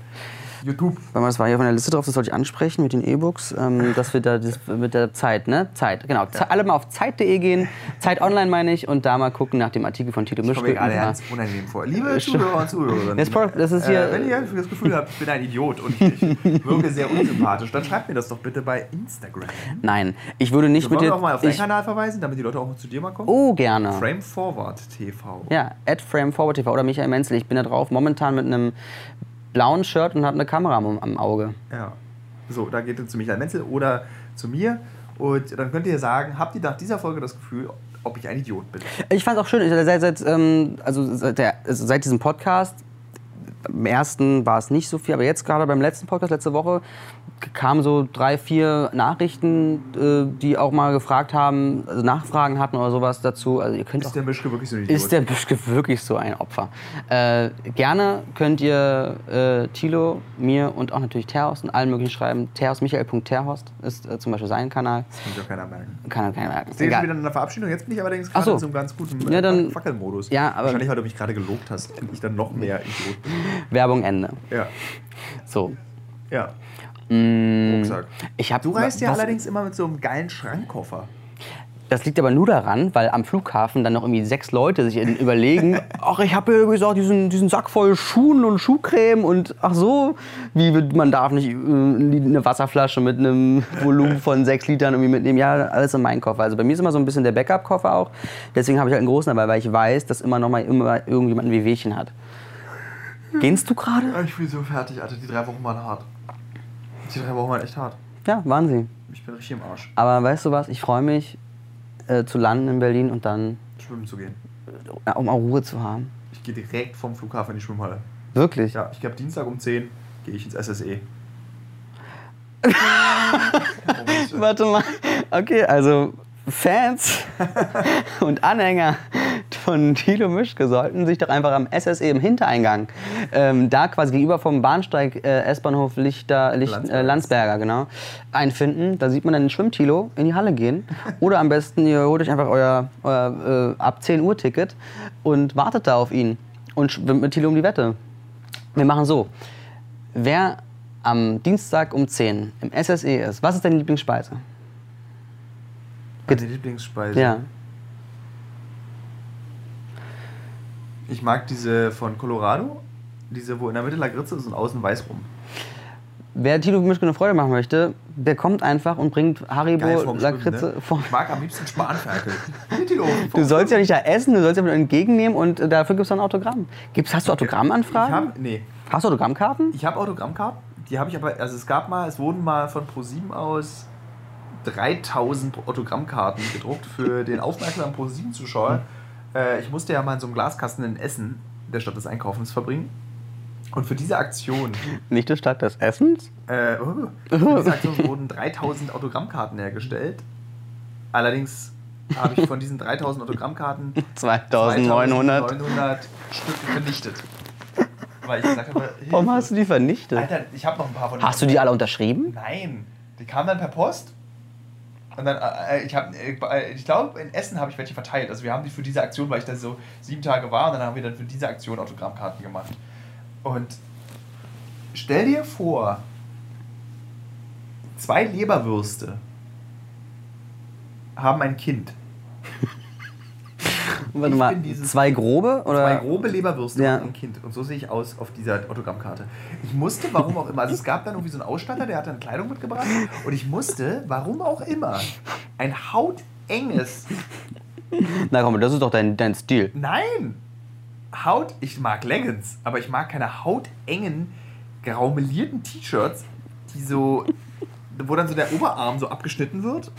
YouTube. Mal, das war hier auf meiner Liste drauf, das sollte ich ansprechen mit den E-Books, ähm, dass wir da das, mit der Zeit, ne? Zeit, genau. Ze- Alle mal auf zeit.de gehen, Zeit online meine ich, und da mal gucken nach dem Artikel von Tito Ich komme Mischke. mir gerade über- ganz unangenehm vor. Liebe Zuhörer und Zuhörerinnen. Das ist hier- Äh, wenn ihr das Gefühl habt, ich bin ein Idiot und ich wirke sehr unsympathisch, dann schreibt mir das doch bitte bei Instagram. Nein, ich würde nicht Wollen mit dir. auch mal auf deinen ich, Kanal verweisen, damit die Leute auch zu dir mal kommen? oh, gerne. Frame Forward TV. Ja, at Frame Forward TV oder Michael Menzel. Ich bin da drauf, momentan mit einem blauen Shirt und habe eine Kamera am, am Auge. Ja. So, da geht ihr zu Michael Menzel oder zu mir. Und dann könnt ihr sagen, habt ihr nach dieser Folge das Gefühl, ob ich ein Idiot bin? Ich fand es auch schön, seit, seit, ähm, also seit, der, also seit diesem Podcast, beim ersten war es nicht so viel, aber jetzt gerade beim letzten Podcast, letzte Woche, kamen so drei, vier Nachrichten, äh, die auch mal gefragt haben, also Nachfragen hatten oder sowas dazu. Also ihr könnt Ist auch, der Mischke wirklich so ein Idiot? ist der Büschke wirklich so ein Opfer? Äh, gerne könnt ihr äh, Thilo, mir und auch natürlich Terhorst und allen möglichen schreiben. Terhorst, Michael.terhorst ist äh, zum Beispiel sein Kanal. das kann auch keiner merken. Kann er keiner merken. Ich sehe schon wieder in der Verabschiedung. Jetzt bin ich allerdings gerade so. in so einem ganz guten Ja, dann- Fackelmodus. Ja, aber- Wahrscheinlich, weil du mich gerade gelobt hast und ich dann noch mehr Idiot bin. Werbung Ende. Ja. So. Ja. Mm, Rucksack. Ich hab, Du reist ja was- allerdings immer mit so einem geilen Schrankkoffer. Das liegt aber nur daran, weil am Flughafen dann noch irgendwie sechs Leute sich überlegen, [LAUGHS] ach, ich habe ja gesagt, diesen, diesen Sack voll Schuhen und Schuhcreme und ach so, wie man darf nicht äh, eine Wasserflasche mit einem Volumen von sechs Litern irgendwie mitnehmen. Ja, alles in meinen Koffer. Also bei mir ist immer so ein bisschen der Backup-Koffer auch. Deswegen habe ich halt einen großen dabei, weil ich weiß, dass immer noch mal immer irgendjemand ein Wehwehchen hat. Gehst du gerade? Ich bin so fertig, Alter. Die drei Wochen waren hart. Die drei Wochen waren echt hart. Ja, waren sie. Ich bin richtig im Arsch. Aber weißt du was, ich freue mich äh, zu landen in Berlin und dann, Schwimmen zu gehen. äh, um auch Ruhe zu haben. Ich gehe direkt vom Flughafen in die Schwimmhalle. Wirklich? Ja, ich glaube Dienstag um 10 gehe ich ins SSE. [LAUGHS] Warte mal. Okay, also Fans [LAUGHS] und Anhänger von Thilo Mischke sollten sich doch einfach am SSE im Hintereingang, ähm, da quasi gegenüber vom Bahnsteig äh, S-Bahnhof Lichter, Licht, äh, Landsberger. Landsberger, genau, einfinden. Da sieht man dann den Schwimmtilo in die Halle gehen. [LAUGHS] Oder am besten, ihr holt euch einfach euer, euer äh, ab 10 Uhr Ticket und wartet da auf ihn und schwimmt mit Thilo um die Wette. Wir machen so. Wer am Dienstag um 10 im SSE ist, was ist deine Lieblingsspeise? Meine Lieblingsspeise. Ja. Ich mag diese von Colorado. Diese, wo in der Mitte Lakritze ist und außen weiß rum. Wer Tilo Mischke eine Freude machen möchte, der kommt einfach und bringt Haribo, Geil Schwimmen, Lakritze ne? vor. Ich mag am liebsten Spanferkel. [LAUGHS] Tilo, Du sollst ja nicht da essen, du sollst ja nur entgegennehmen und äh, dafür gibt es dann ein Autogramm. Gibt's, hast du Ich Autogrammanfragen? hab, nee. Hast du Autogrammkarten? Ich habe Autogrammkarten. Die habe ich aber, also es gab mal, es wurden mal von Pro7 aus 3000 Autogrammkarten gedruckt für den aufmerksamen Pro7-Zuschauer. Äh, ich musste ja mal in so einem Glaskasten in Essen, der Stadt des Einkaufens, verbringen. Und für diese Aktion, Nicht die Stadt des Essens? äh, [LAUGHS] für diese Aktion wurden 3000 Autogrammkarten hergestellt. Allerdings habe ich von diesen 3000 Autogrammkarten [LAUGHS] 2900. 2900 Stück vernichtet. Weil ich gesagt habe, [LAUGHS] Warum hast du die vernichtet? Alter, ich habe noch ein paar von denen. Hast du die alle unterschrieben? Nein, die kamen dann per Post. Und dann, äh, ich, äh, ich glaube, in Essen habe ich welche verteilt. Also wir haben die für diese Aktion, weil ich da so sieben Tage war, und dann haben wir dann für diese Aktion Autogrammkarten gemacht. Und stell dir vor, zwei Leberwürste haben ein Kind. [LAUGHS] Warte mal, zwei grobe? Oder? Zwei grobe Leberwürste Ja. und ein Kind. Und so sehe ich aus auf dieser Autogrammkarte. Ich musste, warum auch immer, also es gab dann irgendwie so einen Ausstatter, der hat dann Kleidung mitgebracht. Und ich musste, warum auch immer, ein hautenges, Na komm, das ist doch dein, dein Stil. nein, Haut, ich mag Leggings, aber ich mag keine hautengen, graumelierten T-Shirts, die so, wo dann so der Oberarm so abgeschnitten wird.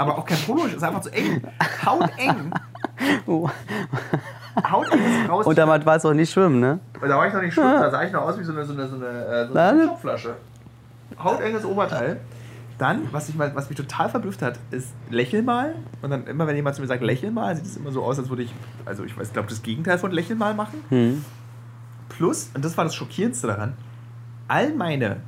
Aber auch kein Polo, ist einfach zu eng. Hauteng. [LAUGHS] Hautenges raus. Und damit war es auch nicht schwimmen, ne? Und da war ich noch nicht schwimmen, da sah ich noch aus wie so eine, so eine, so eine, äh, so eine ne? Shopflasche. Hautenges Oberteil. Dann, was, ich mal, was mich total verblüfft hat, ist Lächel mal. Und dann immer, wenn jemand zu mir sagt Lächel mal, sieht es immer so aus, als würde ich, also ich weiß, glaube das Gegenteil von Lächeln mal machen. Hm. Plus, und das war das Schockierendste daran, all meine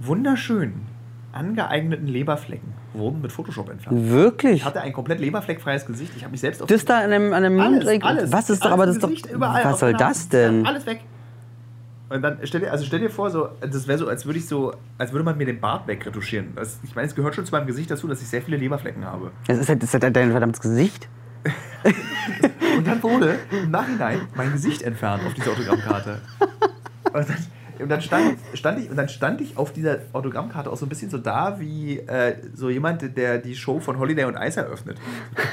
wunderschönen, angeeigneten Leberflecken wurden mit Photoshop entfernt. Wirklich? Ich hatte ein komplett leberfleckfreies Gesicht. Ich habe mich selbst auf Das da an einem, an einem alles, Mund- alles, Was ist doch, alles aber im das ist doch. Gesicht, überall, was soll das denn? Alles weg. Und dann stell dir, also stell dir vor, so, das wäre so, als würde ich so, als würde man mir den Bart wegretuschieren. Das, ich meine, es gehört schon zu meinem Gesicht dazu, dass ich sehr viele Leberflecken habe. Das ist halt, das ist halt dein verdammtes Gesicht. [LAUGHS] Und dann wurde im Nachhinein mein Gesicht entfernt auf dieser Autogrammkarte. Und dann, und dann, stand, stand ich, und dann stand ich auf dieser Autogrammkarte auch so ein bisschen so da wie äh, so jemand, der die Show von Holiday und Ice eröffnet. [LAUGHS]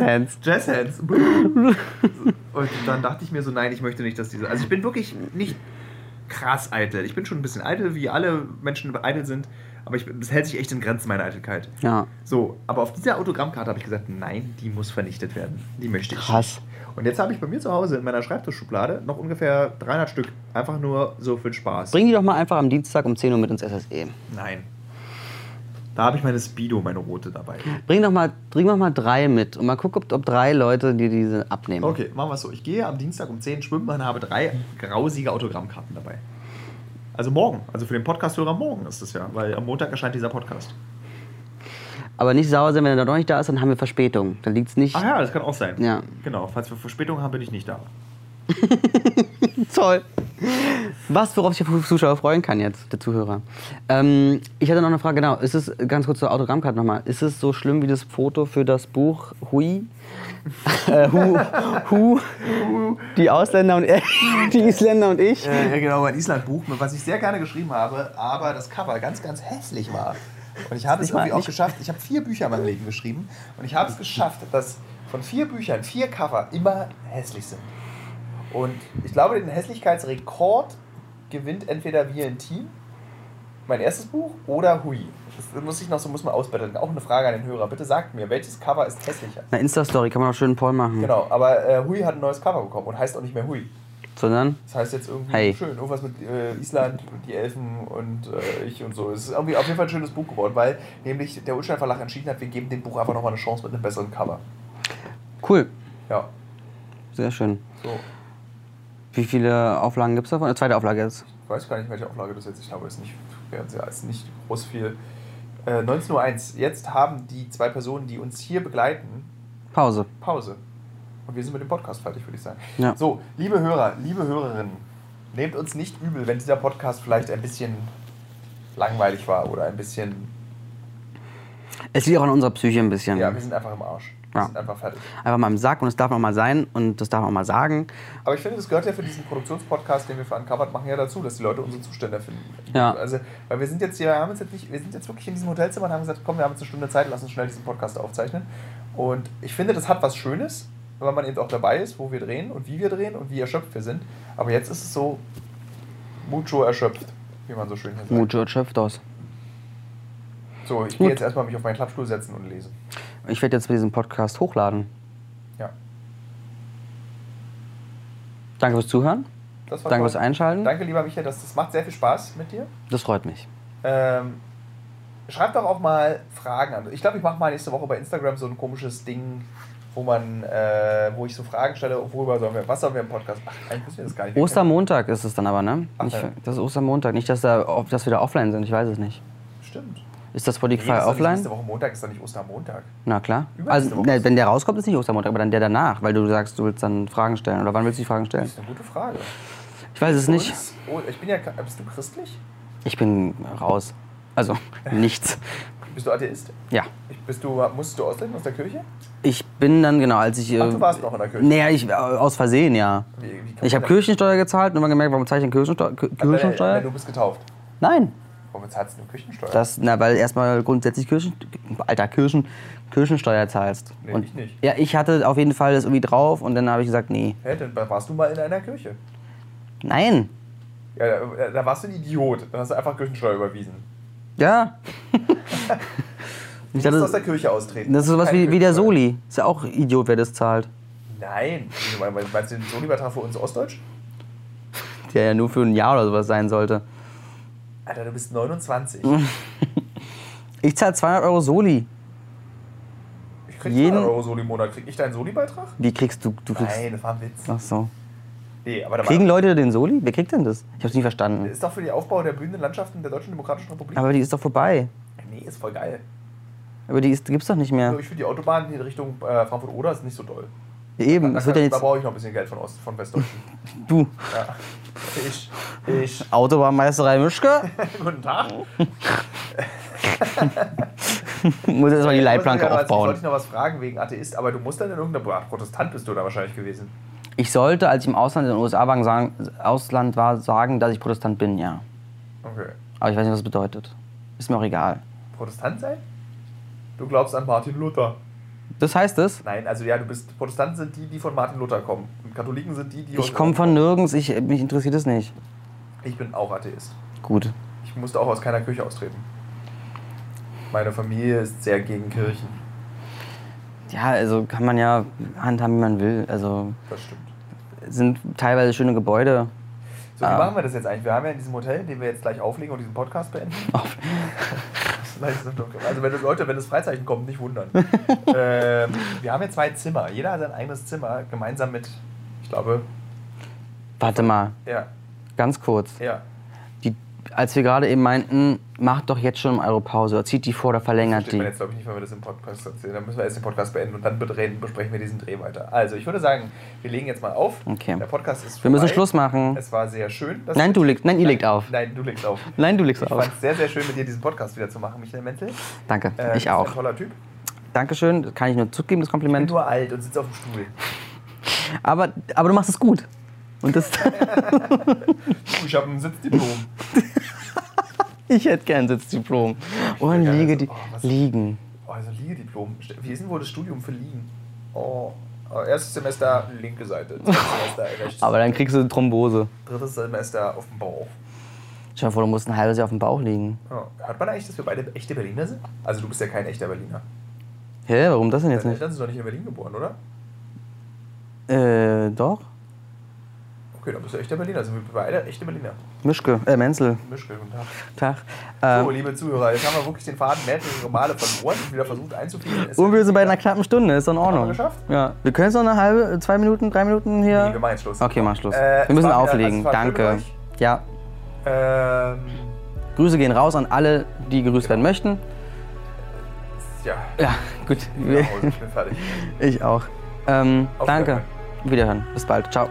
Hands. Jazz Hands. Und dann dachte ich mir so, nein, ich möchte nicht, dass diese. Also ich bin wirklich nicht krass eitel. Ich bin schon ein bisschen eitel, wie alle Menschen eitel sind. Aber ich, das hält sich echt in Grenzen, meine Eitelkeit. Ja. So, aber auf dieser Autogrammkarte habe ich gesagt, nein, die muss vernichtet werden. Die möchte ich. Krass. Und jetzt habe ich bei mir zu Hause in meiner Schreibtischschublade noch ungefähr 300 Stück. Einfach nur so für den Spaß. Bring die doch mal einfach am Dienstag um 10 Uhr mit ins SSE. Nein. Da habe ich meine Speedo, meine rote dabei. Bring doch mal, bring doch mal drei mit und mal gucken, ob, ob drei Leute dir diese abnehmen. Okay, machen wir es so. Ich gehe am Dienstag um 10 schwimmen und habe drei grausige Autogrammkarten dabei. Also morgen. Also für den Podcast-Hörer morgen ist das ja, weil am Montag erscheint dieser Podcast. Aber nicht sauer sein, wenn er doch nicht da ist, dann haben wir Verspätung. Dann liegt es nicht. Ach ja, das kann auch sein. Ja. Genau, falls wir Verspätung haben, bin ich nicht da. [LAUGHS] Toll. Was, worauf sich der Zuschauer freuen kann jetzt, der Zuhörer. Ähm, ich hatte noch eine Frage, genau. Ist es, ganz kurz zur Autogrammkarte nochmal, ist es so schlimm wie das Foto für das Buch Hui? [LAUGHS] äh, Hu, Hu, die Ausländer und [LAUGHS] die Isländer und ich? Äh, ja, genau, mein Island-Buch, was ich sehr gerne geschrieben habe, aber das Cover ganz, ganz hässlich war. Und ich habe es irgendwie auch geschafft. Ich habe vier Bücher in meinem Leben geschrieben und ich habe es geschafft, dass von vier Büchern vier Cover immer hässlich sind. Und ich glaube, den Hässlichkeitsrekord gewinnt entweder Wir in Team, mein erstes Buch, oder Hui. Das muss ich noch so muss man ausbetteln. Auch eine Frage an den Hörer. Bitte sagt mir, welches Cover ist hässlicher? Eine Insta-Story kann man auch schön einen Poll machen. Genau, aber äh, Hui hat ein neues Cover bekommen und heißt auch nicht mehr Hui. Sondern, Das heißt jetzt irgendwie Hey. schön, irgendwas mit äh, Island und die Elfen und äh, ich und so. Es ist irgendwie auf jeden Fall ein schönes Buch geworden, weil nämlich der Ulstein Verlag entschieden hat, wir geben dem Buch einfach nochmal eine Chance mit einem besseren Cover. cool, Ja, sehr schön. so. Wie viele Auflagen gibt es davon? Eine zweite Auflage jetzt. Ich weiß gar nicht, welche Auflage das jetzt ist. Ich glaube, es ist nicht, ist nicht groß viel. Äh, 19.01 Uhr. Jetzt haben die zwei Personen, die uns hier begleiten, Pause. Pause. Und wir sind mit dem Podcast fertig, würde ich sagen. Ja. So, liebe Hörer, liebe Hörerinnen, nehmt uns nicht übel, wenn dieser Podcast vielleicht ein bisschen langweilig war oder ein bisschen. Es liegt auch an unserer Psyche ein bisschen. Ja, wir sind einfach im Arsch. Wir Ja. sind einfach fertig. Einfach mal im Sack und es darf auch mal sein und das darf man auch mal sagen. Aber ich finde, das gehört ja für diesen Produktionspodcast, den wir für Uncovered machen, ja dazu, dass die Leute unsere Zustände finden. Ja. Also, weil wir sind jetzt hier, wir haben jetzt nicht, wir sind jetzt wirklich in diesem Hotelzimmer und haben gesagt, komm, wir haben jetzt eine Stunde Zeit, lass uns schnell diesen Podcast aufzeichnen. Und ich finde, das hat was Schönes, weil man eben auch dabei ist, wo wir drehen und wie wir drehen und wie erschöpft wir sind. Aber jetzt ist es so mucho erschöpft, wie man so schön hier sagt. Mucho erschöpft aus. So, ich gehe jetzt erstmal mich auf meinen Klappstuhl setzen und lesen. Ich werde jetzt diesen Podcast hochladen. Ja. Danke fürs Zuhören. Danke toll. fürs Einschalten. Danke, lieber Michael, das, das macht sehr viel Spaß mit dir. Das freut mich. Ähm, schreibt doch auch mal Fragen an. Ich glaube, ich mache mal nächste Woche bei Instagram so ein komisches Ding, wo man, äh, wo ich so Fragen stelle, worüber sollen wir, was sollen wir im Podcast machen? Eigentlich müssen wir das gar nicht. Ostermontag ist es dann aber, ne? Ach, Nicht, das ist Ostermontag. Nicht, dass, da, ob, dass wir da offline sind. Ich weiß es nicht. Stimmt. Ist das Spotify Nee, das offline? Nächste Woche Montag ist doch nicht Ostermontag. Na klar. Also, ne, wenn der rauskommt, ist nicht Ostermontag, aber dann der danach, weil du sagst, du willst dann Fragen stellen. Oder wann willst du die Fragen stellen? Das ist eine gute Frage. Ich weiß es nicht. Uns- Oh, ich bin ja, bist du christlich? Ich bin raus. Also, [LAUGHS] nichts. Bist du Atheist? Ja. Bist du, musstest du austreten aus der Kirche? Ich bin dann, genau, als ich. Ach, äh, du warst noch in der Kirche. Naja, ich, äh, aus Versehen, ja. Wie, wie Ich habe Kirchensteuer gezahlt und immer gemerkt, warum zahle ich denn Kirchensteuer? Kir- Nein, nein, Kirchensteuer? Du bist getauft. Nein. Warum zahlst du Kirchensteuer? Das, na, weil erstmal grundsätzlich Kirchen, Alter, Kirchen, Kirchensteuer zahlst. Nee, und, ich nicht. Ja, ich hatte auf jeden Fall das irgendwie drauf und dann habe ich gesagt, nee. Hä, dann warst du mal in einer Kirche. Nein. Ja, da, da warst du ein Idiot. Dann hast du einfach Kirchensteuer überwiesen. Ja. [LAUGHS] Du ich musst aus der Kirche austreten. das ist sowas Keine wie, wie der. Soli. Ist ja auch Idiot, wer das zahlt. Nein. Meinst- Meinst du den Soli-Beitrag für uns Ostdeutsch? Der ja nur für ein Jahr oder sowas sein sollte. Alter, du bist 29. [LAUGHS] Ich zahle 200 Euro Soli. Ich krieg Jeden- 200 Euro Soli im Monat. Krieg ich deinen Soli-Beitrag? Wie kriegst du, du kriegst... Nein, das war ein Witz. Ach so. Nee, aber da Kriegen Leute den Soli? Wer kriegt denn das? Ich hab's nie verstanden. ist doch für den Aufbau der blühenden Landschaften der Deutschen Demokratischen Republik. Aber die ist doch vorbei. Nee, ist voll geil. Aber die ist, gibt's doch nicht mehr. Also ich finde die Autobahn in Richtung äh, Frankfurt-Oder ist nicht so doll. Eben, Da, wird ja kann- da brauche ich noch ein bisschen Geld von Ost, von Westdeutschen. [LAUGHS] Du, Ja. Ich, ich. [LAUGHS] Autobahnmeisterei Mischke, [LAUGHS] Guten Tag. muss jetzt mal die Leitplanke noch- Ich wollte aufbauen. dich noch was fragen wegen Atheist, aber du musst dann in irgendeiner Protestant bist du da wahrscheinlich gewesen. Ich sollte, als ich im Ausland in den USA war, sagen, Ausland war, sagen, dass ich Protestant bin, ja. Okay. Aber ich weiß nicht, was das bedeutet. Ist mir auch egal. Protestant sein? Du glaubst an Martin Luther. Das heißt es? Nein, also ja, du bist Protestanten sind die, die von Martin Luther kommen. Und Katholiken sind die, die. Ich komme von nirgends, ich, mich interessiert es nicht. Ich bin auch Atheist. Gut. Ich musste auch aus keiner Kirche austreten. Meine Familie ist sehr gegen Kirchen. Ja, also kann man ja handhaben, wie man will. Also Das stimmt. es sind teilweise schöne Gebäude. So, wie Ah. machen wir das jetzt eigentlich? Wir haben ja in diesem Hotel, den wir jetzt gleich auflegen und diesen Podcast beenden. [LAUGHS] [LAUGHS] also wenn das Leute, wenn das Freizeichen kommt, nicht wundern. [LAUGHS] ähm, wir haben jetzt zwei Zimmer. Jeder hat sein eigenes Zimmer, gemeinsam mit, ich glaube, Warte mal, ja, ganz kurz. ja. Als wir gerade eben meinten, macht doch jetzt schon eure Pause, oder zieht die vor oder verlängert man die. jetzt, glaube ich, nicht, wenn wir das im Podcast erzählen. Dann müssen wir erst den Podcast beenden und dann bedrehen, besprechen wir diesen Dreh weiter. Also, ich würde sagen, wir legen jetzt mal auf. Okay. Der Podcast ist Wir müssen vorbei. Schluss machen. Es war sehr schön. dass Nein, du legst, nein, ihr legt auf. Nein, du legst auf. Nein, du legst Ich auf. fand es sehr, sehr schön, mit dir diesen Podcast wieder zu machen, Michael Menzel. Danke, Äh, du ich bist Ein auch. toller Typ. Dankeschön, das kann ich nur zurückgeben, das Ich bin Kompliment. nur alt und sitze auf dem Stuhl. Aber, aber du machst es gut. Und das, [LAUGHS] Ich habe ein Sitzdiplom. [LAUGHS] ich hätte gern Sitzdiplom. Oh, gerne liege so- die, oh, liegen. Oh, also Liegediplom. Wie ist denn wohl das Studium für Liegen? Oh, oh, erstes Semester linke Seite, zweites [LAUGHS] Semester rechts, Aber dann kriegst du Thrombose. drittes Semester auf dem Bauch. Stell dir vor, du musst ein halbes Jahr auf dem Bauch liegen. Ja. Hört man eigentlich, dass wir beide echte Berliner sind? Also du bist ja kein echter Berliner. Hä, warum das denn jetzt Deine nicht? Eltern sind doch nicht in Berlin geboren, oder? Äh, doch. Okay, dann bist du echter Berliner. Sind wir beide echte Berliner. Mischke, äh, Menzel. Mischke, guten Tag. Tag. So, Ähm, liebe Zuhörer, jetzt haben wir wirklich den Faden mehrere Male verloren und wieder versucht einzuführen. Es und wir sind bei einer knappen Stunde, ist in Ordnung. geschafft? Ja. Wir können jetzt noch eine halbe, zwei Minuten, drei Minuten hier. Nee, wir machen jetzt Schluss. Okay, mach Schluss. Äh, wir müssen es auflegen. also es Danke. Ja. Ähm, Grüße gehen raus an alle, die gegrüßt werden möchten. ja, Ja, gut. ich bin fertig. [LAUGHS] Ich auch. Ähm, danke. Wiederhören. Bis bald. Ciao.